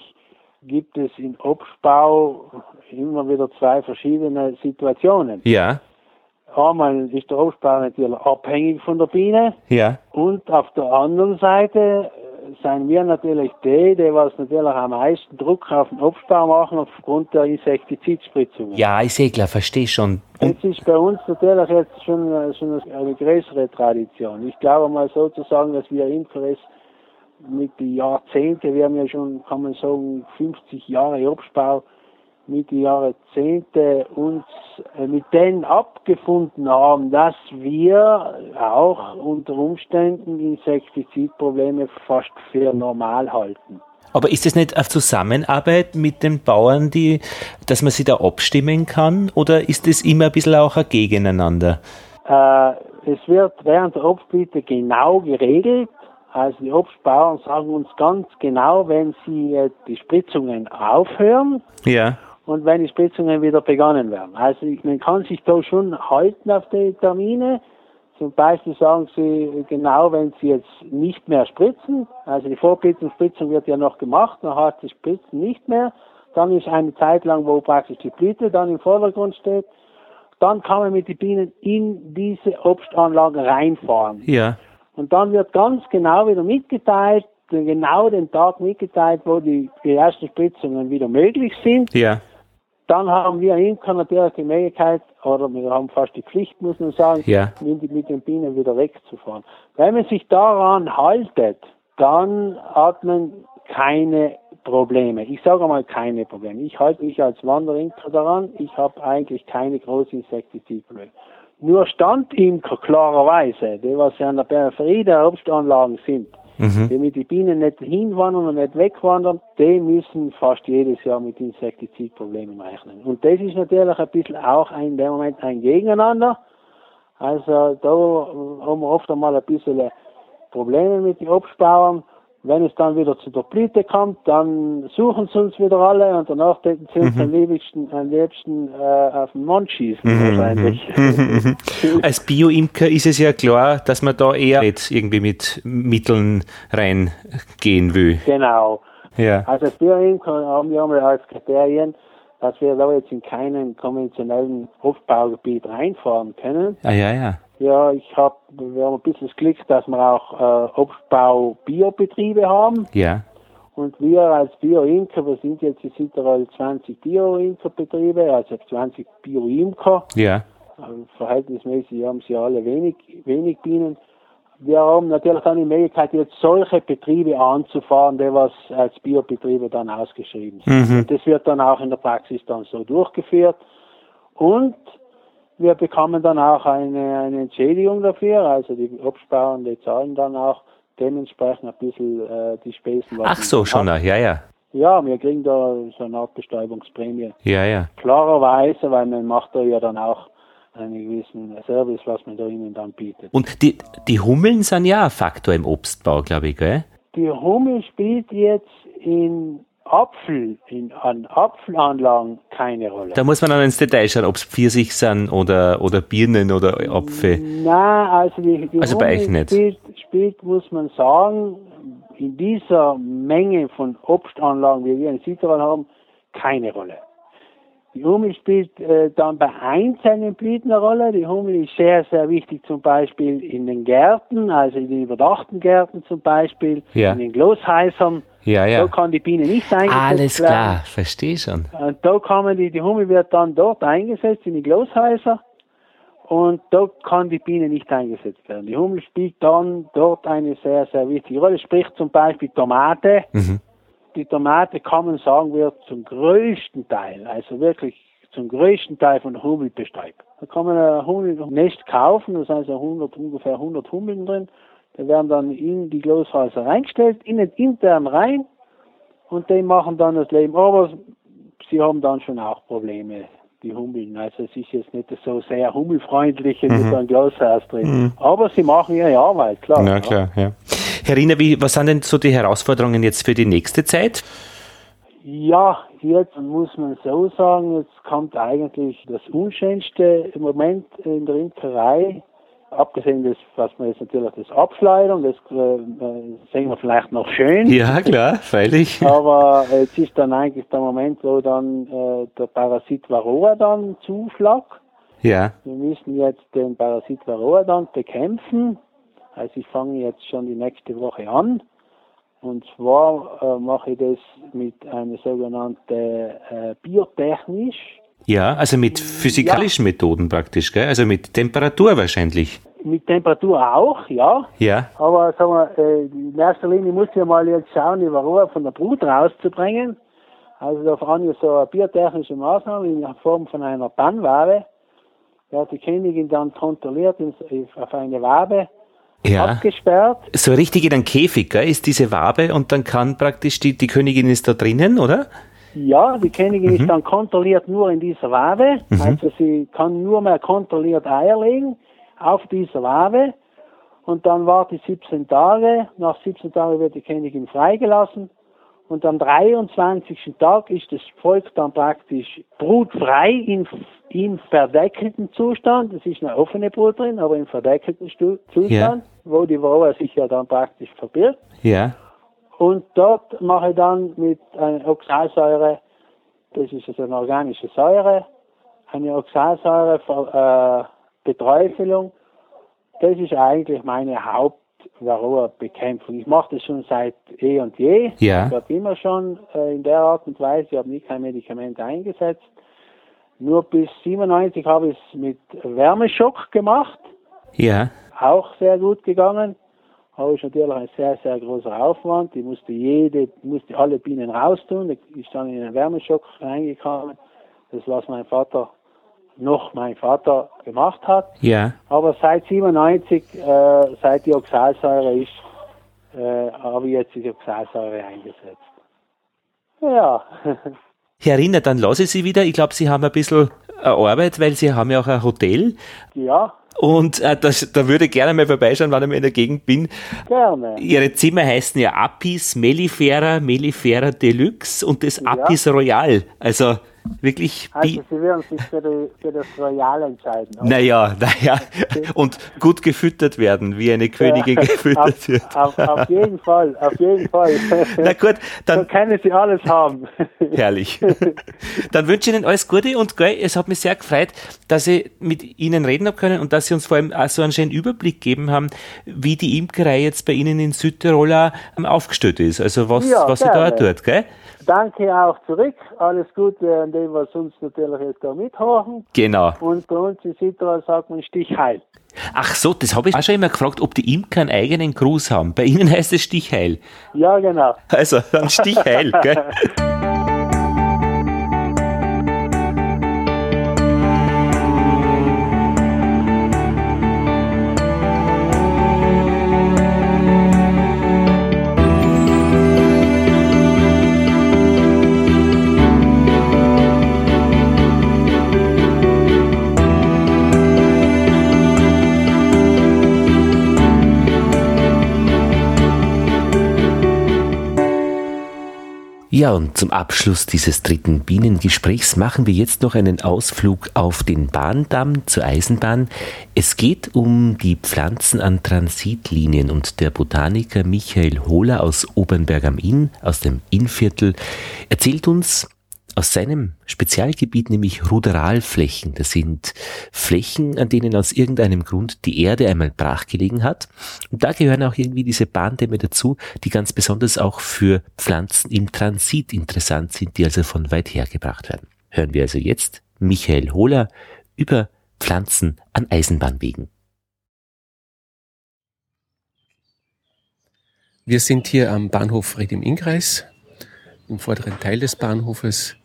gibt es im Obstbau immer wieder zwei verschiedene Situationen. ja, Einmal ist der Obstbau natürlich abhängig von der Biene ja, und auf der anderen Seite äh, sind wir natürlich die, die was natürlich am meisten Druck auf den Obstbau machen aufgrund der Insektizidspritzungen. ja, ist eh klar, verstehe schon. Und, Das ist bei uns natürlich jetzt schon, äh, schon eine größere Tradition. Ich glaube mal sozusagen, dass wir Imkeres mit den Jahrzehnten, wir haben ja schon, kann man sagen, 50 Jahre Obstbau, mit den Jahrzehnten uns äh, mit denen abgefunden haben, dass wir auch unter Umständen Insektizidprobleme fast für normal halten. Aber ist es nicht eine Zusammenarbeit mit den Bauern, die, dass man sie da abstimmen kann? Oder ist es immer ein bisschen auch ein Gegeneinander? Äh, es wird während der Obstblüte genau geregelt. Also die Obstbauern sagen uns ganz genau, wenn sie äh, die Spritzungen aufhören Ja. und wenn die Spritzungen wieder begonnen werden. Also man kann sich da schon halten auf die Termine. Zum Beispiel sagen sie genau, wenn sie jetzt nicht mehr spritzen, also die Vorblitzenspritzung wird ja noch gemacht, dann hat das Spritzen nicht mehr, dann ist eine Zeit lang, wo praktisch die Blüte dann im Vordergrund steht, dann kann man mit den Bienen in diese Obstanlagen reinfahren. Ja. Und dann wird ganz genau wieder mitgeteilt, genau den Tag mitgeteilt, wo die, die ersten Spritzungen wieder möglich sind. Ja. Dann haben wir Imker natürlich die Möglichkeit, oder wir haben fast die Pflicht, muss man sagen, Ja. mit, den Bienen wieder wegzufahren. Wenn man sich daran haltet, dann hat man keine Probleme. Ich sage mal keine Probleme. Ich halte mich als Wanderimker daran. Ich habe eigentlich keine großen Insektizidprobleme. Nur Standimker klarerweise, die was ja an der Peripherie der Obstanlagen sind, die mit den Bienen nicht hinwandern und nicht wegwandern, die müssen fast jedes Jahr mit Insektizidproblemen rechnen. Und das ist natürlich ein bisschen auch in dem Moment ein Gegeneinander. Also da haben wir oft einmal ein bisschen Probleme mit den Obstbauern. Wenn es dann wieder zu der Blüte kommt, dann suchen sie uns wieder alle und danach denken sie uns am liebsten, am liebsten äh, auf den Mond schießen wahrscheinlich. Als Bio-Imker ist es ja klar, dass man da eher nicht irgendwie mit Mitteln reingehen will. genau. Ja. Also als Bioimker haben wir einmal als Kriterien, dass wir da jetzt in keinen konventionellen Obstbaugebiet reinfahren können. Ah, ja, ja. Ja, ich habe, wir haben ein bisschen das Glück, dass wir auch äh, Obstbau-Biobetriebe haben. Ja. Und wir als Bio-Imker, wir sind jetzt in Südtirol 20 Bio-Imker-Betriebe, also 20 Bio-Imker. Ja. Also verhältnismäßig haben sie alle wenig, wenig Bienen. Wir haben natürlich dann die Möglichkeit, jetzt solche Betriebe anzufahren, die was als Biobetriebe dann ausgeschrieben sind. Mhm. Das wird dann auch in der Praxis dann so durchgeführt. Und wir bekommen dann auch eine, eine Entschädigung dafür, also die Obstbauern, zahlen dann auch dementsprechend ein bisschen äh, die Spesen. Ach so, schon, haben. ja, ja. Ja, wir kriegen da so eine Art Bestäubungsprämie. Ja, ja. Klarerweise, weil man macht da ja dann auch einen gewissen Service, was man da ihnen dann bietet. Und die, die Hummeln sind ja ein Faktor im Obstbau, glaube ich, gell? Die Hummel spielt jetzt in Apfel, in, an Apfelanlagen keine Rolle. Da muss man dann ins Detail schauen, ob es Pfirsich sind oder, oder Birnen oder Apfel. Nein, also die, die Also bei euch nicht. Spielt, spielt, muss man sagen, in dieser Menge von Obstanlagen, wie wir in Südtirol haben, keine Rolle. Die Hummel spielt äh, dann bei einzelnen Blüten eine Rolle. Die Hummel ist sehr, sehr wichtig zum Beispiel in den Gärten, also in den überdachten Gärten zum Beispiel, Ja. in den Gloshäusern. Ja, ja. Da kann die Biene nicht eingesetzt Alles werden. klar, verstehe schon. Und da kann man die, die Hummel wird dann dort eingesetzt in die Gloshäuser und da kann die Biene nicht eingesetzt werden. Die Hummel spielt dann dort eine sehr, sehr wichtige Rolle. Sprich zum Beispiel Tomate. Mhm. Die Tomate kann man sagen, wird zum größten Teil, also wirklich zum größten Teil von Hummel bestäubt. Da kann man ein Hummelnest kaufen, da sind so 100, ungefähr 100 Hummeln drin. Die werden dann in die Gloshäuser reingestellt, innen intern rein und die machen dann das Leben. Aber sie haben dann schon auch Probleme, die Hummeln. Also es ist jetzt nicht so sehr hummelfreundlich mit so einem Glashaus drin. Aber sie machen ihre Arbeit, klar. Na klar, ja. Herr Riener, wie, was sind denn so die Herausforderungen jetzt für die nächste Zeit? Ja, jetzt muss man so sagen, jetzt kommt eigentlich das Unschönste im Moment in der Imkerei. Abgesehen das, was man jetzt natürlich das Abschleudern, das äh, äh, sehen wir vielleicht noch schön. Ja, klar, freilich. Aber jetzt ist dann eigentlich der Moment, wo dann äh, der Parasit Varroa dann zuschlagt. Ja, Wir müssen jetzt den Parasit Varroa dann bekämpfen. Also ich fange jetzt schon die nächste Woche an. Und zwar äh, mache ich das mit einer sogenannten äh, biotechnisch. ja, also mit physikalischen Methoden praktisch, gell? Also mit Temperatur wahrscheinlich. Mit Temperatur auch, ja. Ja, Aber sagen wir, äh, in erster Linie muss ich mal jetzt schauen, die Varroa von der Brut rauszubringen. Also da fahren wir so eine biotechnische Maßnahme in Form von einer Bannwabe. Da hat die Königin dann kontrolliert auf eine Wabe ja. abgesperrt. So richtig in einem Käfig, gell, ist diese Wabe und dann kann praktisch die, die Königin ist da drinnen, oder? Ja, die Königin mhm. ist dann kontrolliert nur in dieser Wabe. Mhm. Also sie kann nur mehr kontrolliert Eier legen auf dieser Wabe. Und dann wartet 17 Tage. Nach 17 Tagen wird die Königin freigelassen. Und am 23. Tag ist das Volk dann praktisch brutfrei in, im verdeckelten Zustand. Es ist eine offene Brut drin, aber im verdeckelten Zustand, ja. Wo die Wahrheit sich ja dann praktisch verbirgt. Ja. Und dort mache ich dann mit einer Oxalsäure, das ist also eine organische Säure, eine Oxalsäure äh, Beträufelung. Das ist eigentlich meine Hauptvarroa-Bekämpfung. Ich mache das schon seit eh und je. Ja. Ich habe immer schon äh, in der Art und Weise, ich habe nie kein Medikament eingesetzt. Nur bis 97 habe ich es mit Wärmeschock gemacht. Ja. Auch sehr gut gegangen habe ich natürlich ein sehr, sehr großer Aufwand. Ich musste jede, musste alle Bienen raustun. Ich ist dann in einen Wärmeschock reingekommen. Das, was mein Vater noch mein Vater gemacht hat. Ja. Aber seit 97, äh, seit die Oxalsäure ist, äh, habe ich jetzt die Oxalsäure eingesetzt. Ja. Herr Rinner, dann lasse ich Sie wieder. Ich glaube, Sie haben ein bisschen Arbeit, weil Sie haben ja auch ein Hotel. Ja. Und äh, das, da würde ich gerne mal vorbeischauen, wann ich mal in der Gegend bin. Gerne. Ihre Zimmer heißen ja Apis, Mellifera, Mellifera Deluxe und das ja. Apis Royal. Also wirklich. Also Sie werden sich für, die, für das Royal entscheiden. Oder? Naja, naja. Und gut gefüttert werden, wie eine Königin ja, gefüttert auf, wird. Auf, auf, jeden Fall, auf jeden Fall. Na gut, dann. So können Sie alles haben. Herrlich. Dann wünsche ich Ihnen alles Gute und gell, es hat mich sehr gefreut, dass ich mit Ihnen reden habe können und dass Sie uns vor allem auch so einen schönen Überblick gegeben haben, wie die Imkerei jetzt bei Ihnen in Südtirol aufgestellt ist. Also was, ja, was Sie da tut, gell? Danke auch zurück. Alles Gute an dem, was uns natürlich jetzt da mithaben. Genau. Und bei uns in Südtirol sagt man Stichheil. Ach so, das habe ich auch schon immer gefragt, ob die Imker einen eigenen Gruß haben. Bei Ihnen heißt es Stichheil. Ja, genau. Also, dann Stichheil, gell? Ja, und zum Abschluss dieses dritten Bienengesprächs machen wir jetzt noch einen Ausflug auf den Bahndamm zur Eisenbahn. Es geht um die Pflanzen an Transitlinien und der Botaniker Michael Hohler aus Obernberg am Inn, aus dem Innviertel, erzählt uns, aus seinem Spezialgebiet, nämlich Ruderalflächen. Das sind Flächen, an denen aus irgendeinem Grund die Erde einmal brach gelegen hat. Und da gehören auch irgendwie diese Bahndämme dazu, die ganz besonders auch für Pflanzen im Transit interessant sind, die also von weit her gebracht werden. Hören wir also jetzt Michael Hohler über Pflanzen an Eisenbahnwegen. Wir sind hier am Bahnhof Red im Innkreis, im vorderen Teil des Bahnhofes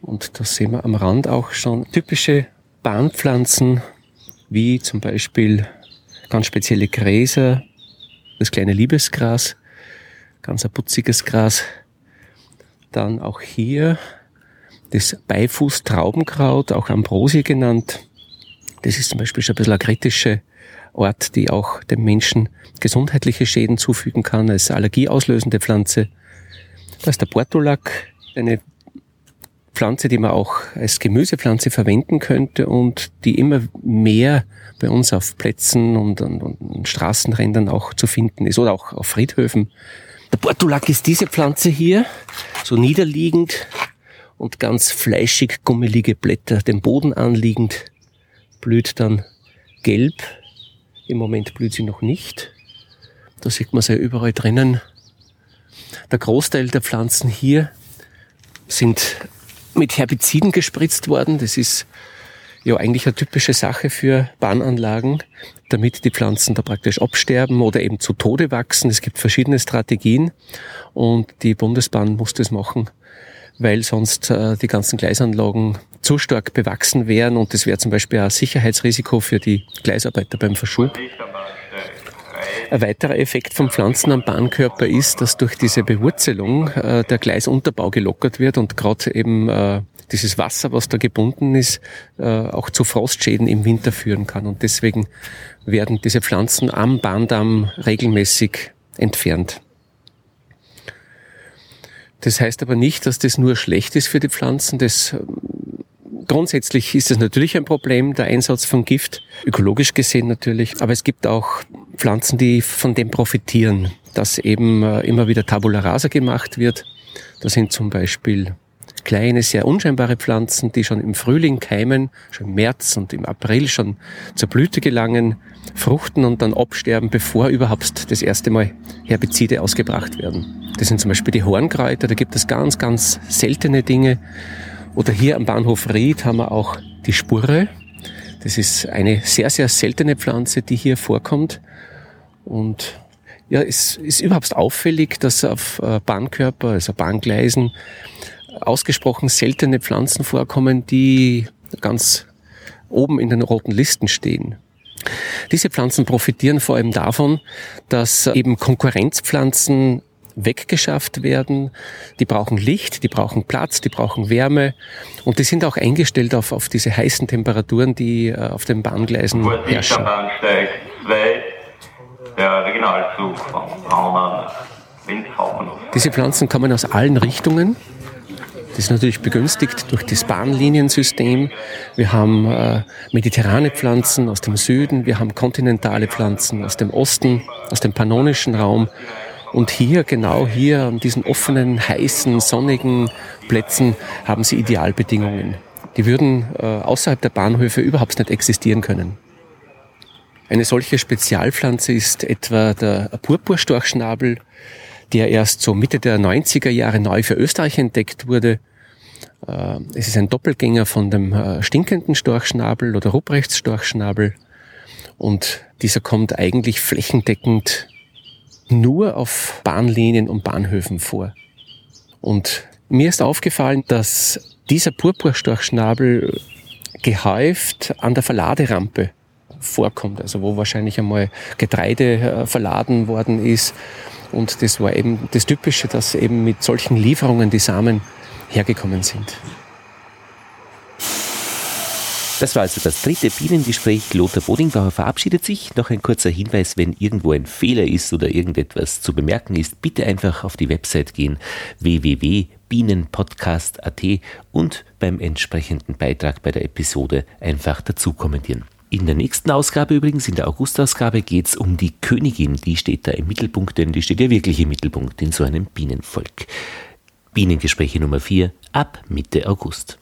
und da sehen wir am Rand auch schon typische Bahnpflanzen, wie zum Beispiel ganz spezielle Gräser, das kleine Liebesgras, ganz ein putziges Gras. Dann auch hier das Beifuß-Traubenkraut, auch Ambrosie genannt. Das ist zum Beispiel schon ein bisschen eine kritische Art, die auch dem Menschen gesundheitliche Schäden zufügen kann, als allergieauslösende Pflanze. Da ist der Portulak, eine Pflanze, die man auch als Gemüsepflanze verwenden könnte und die immer mehr bei uns auf Plätzen und, und, und Straßenrändern auch zu finden ist oder auch auf Friedhöfen. Der Portulak ist diese Pflanze hier, so niederliegend und ganz fleischig gummelige Blätter dem Boden anliegend, blüht dann gelb. Im Moment blüht sie noch nicht. Da sieht man sie ja überall drinnen. Der Großteil der Pflanzen hier sind mit Herbiziden gespritzt worden. Das ist ja eigentlich eine typische Sache für Bahnanlagen, damit die Pflanzen da praktisch absterben oder eben zu Tode wachsen. Es gibt verschiedene Strategien und die Bundesbahn muss das machen, weil sonst äh, die ganzen Gleisanlagen zu stark bewachsen wären und das wäre zum Beispiel ein Sicherheitsrisiko für die Gleisarbeiter beim Verschub. Ein weiterer Effekt von Pflanzen am Bahnkörper ist, dass durch diese Bewurzelung äh, der Gleisunterbau gelockert wird und gerade eben äh, dieses Wasser, was da gebunden ist, äh, auch zu Frostschäden im Winter führen kann. Und deswegen werden diese Pflanzen am Bahndamm regelmäßig entfernt. Das heißt aber nicht, dass das nur schlecht ist für die Pflanzen. Das Grundsätzlich ist es natürlich ein Problem, der Einsatz von Gift, ökologisch gesehen natürlich. Aber es gibt auch Pflanzen, die von dem profitieren, dass eben äh, immer wieder Tabula rasa gemacht wird. Das sind zum Beispiel kleine, sehr unscheinbare Pflanzen, die schon im Frühling keimen, schon im März und im April schon zur Blüte gelangen, fruchten und dann absterben, bevor überhaupt das erste Mal Herbizide ausgebracht werden. Das sind zum Beispiel die Hornkräuter, da gibt es ganz, ganz seltene Dinge. Oder hier am Bahnhof Ried haben wir auch die Spurre. Das ist eine sehr, sehr seltene Pflanze, die hier vorkommt. Und ja, es ist überhaupt auffällig, dass auf äh, Bahnkörper, also Bahngleisen, ausgesprochen seltene Pflanzen vorkommen, die ganz oben in den roten Listen stehen. Diese Pflanzen profitieren vor allem davon, dass eben Konkurrenzpflanzen weggeschafft werden. Die brauchen Licht, die brauchen Platz, die brauchen Wärme und die sind auch eingestellt auf, auf diese heißen Temperaturen, die äh, auf den Bahngleisen herrschen. Bahnsteig 2, der Regionalzug von Braunern, Diese Pflanzen kommen aus allen Richtungen. Das ist natürlich begünstigt durch das Bahnliniensystem. Wir haben äh, mediterrane Pflanzen aus dem Süden, wir haben kontinentale Pflanzen aus dem Osten, aus dem pannonischen Raum. Und hier, genau hier, an diesen offenen, heißen, sonnigen Plätzen haben sie Idealbedingungen. Die würden äh, außerhalb der Bahnhöfe überhaupt nicht existieren können. Eine solche Spezialpflanze ist etwa der Purpurstorchschnabel, der erst so Mitte der 90er Jahre neu für Österreich entdeckt wurde. Äh, es ist ein Doppelgänger von dem äh, stinkenden Storchschnabel oder Ruprechtsstorchschnabel. Und dieser kommt eigentlich flächendeckend nur auf Bahnlinien und Bahnhöfen vor. Und mir ist aufgefallen, dass dieser Purpurstorchschnabel gehäuft an der Verladerampe vorkommt, also wo wahrscheinlich einmal Getreide äh, verladen worden ist. Und das war eben das Typische, dass eben mit solchen Lieferungen die Samen hergekommen sind. Das war also das dritte Bienengespräch. Lothar Bodingbauer verabschiedet sich. Noch ein kurzer Hinweis, wenn irgendwo ein Fehler ist oder irgendetwas zu bemerken ist, bitte einfach auf die Website gehen www.bienenpodcast.at und beim entsprechenden Beitrag bei der Episode einfach dazu kommentieren. In der nächsten Ausgabe übrigens, in der Augustausgabe, geht es um die Königin. Die steht da im Mittelpunkt, denn die steht ja wirklich im Mittelpunkt in so einem Bienenvolk. Bienengespräche Nummer 4 ab Mitte August.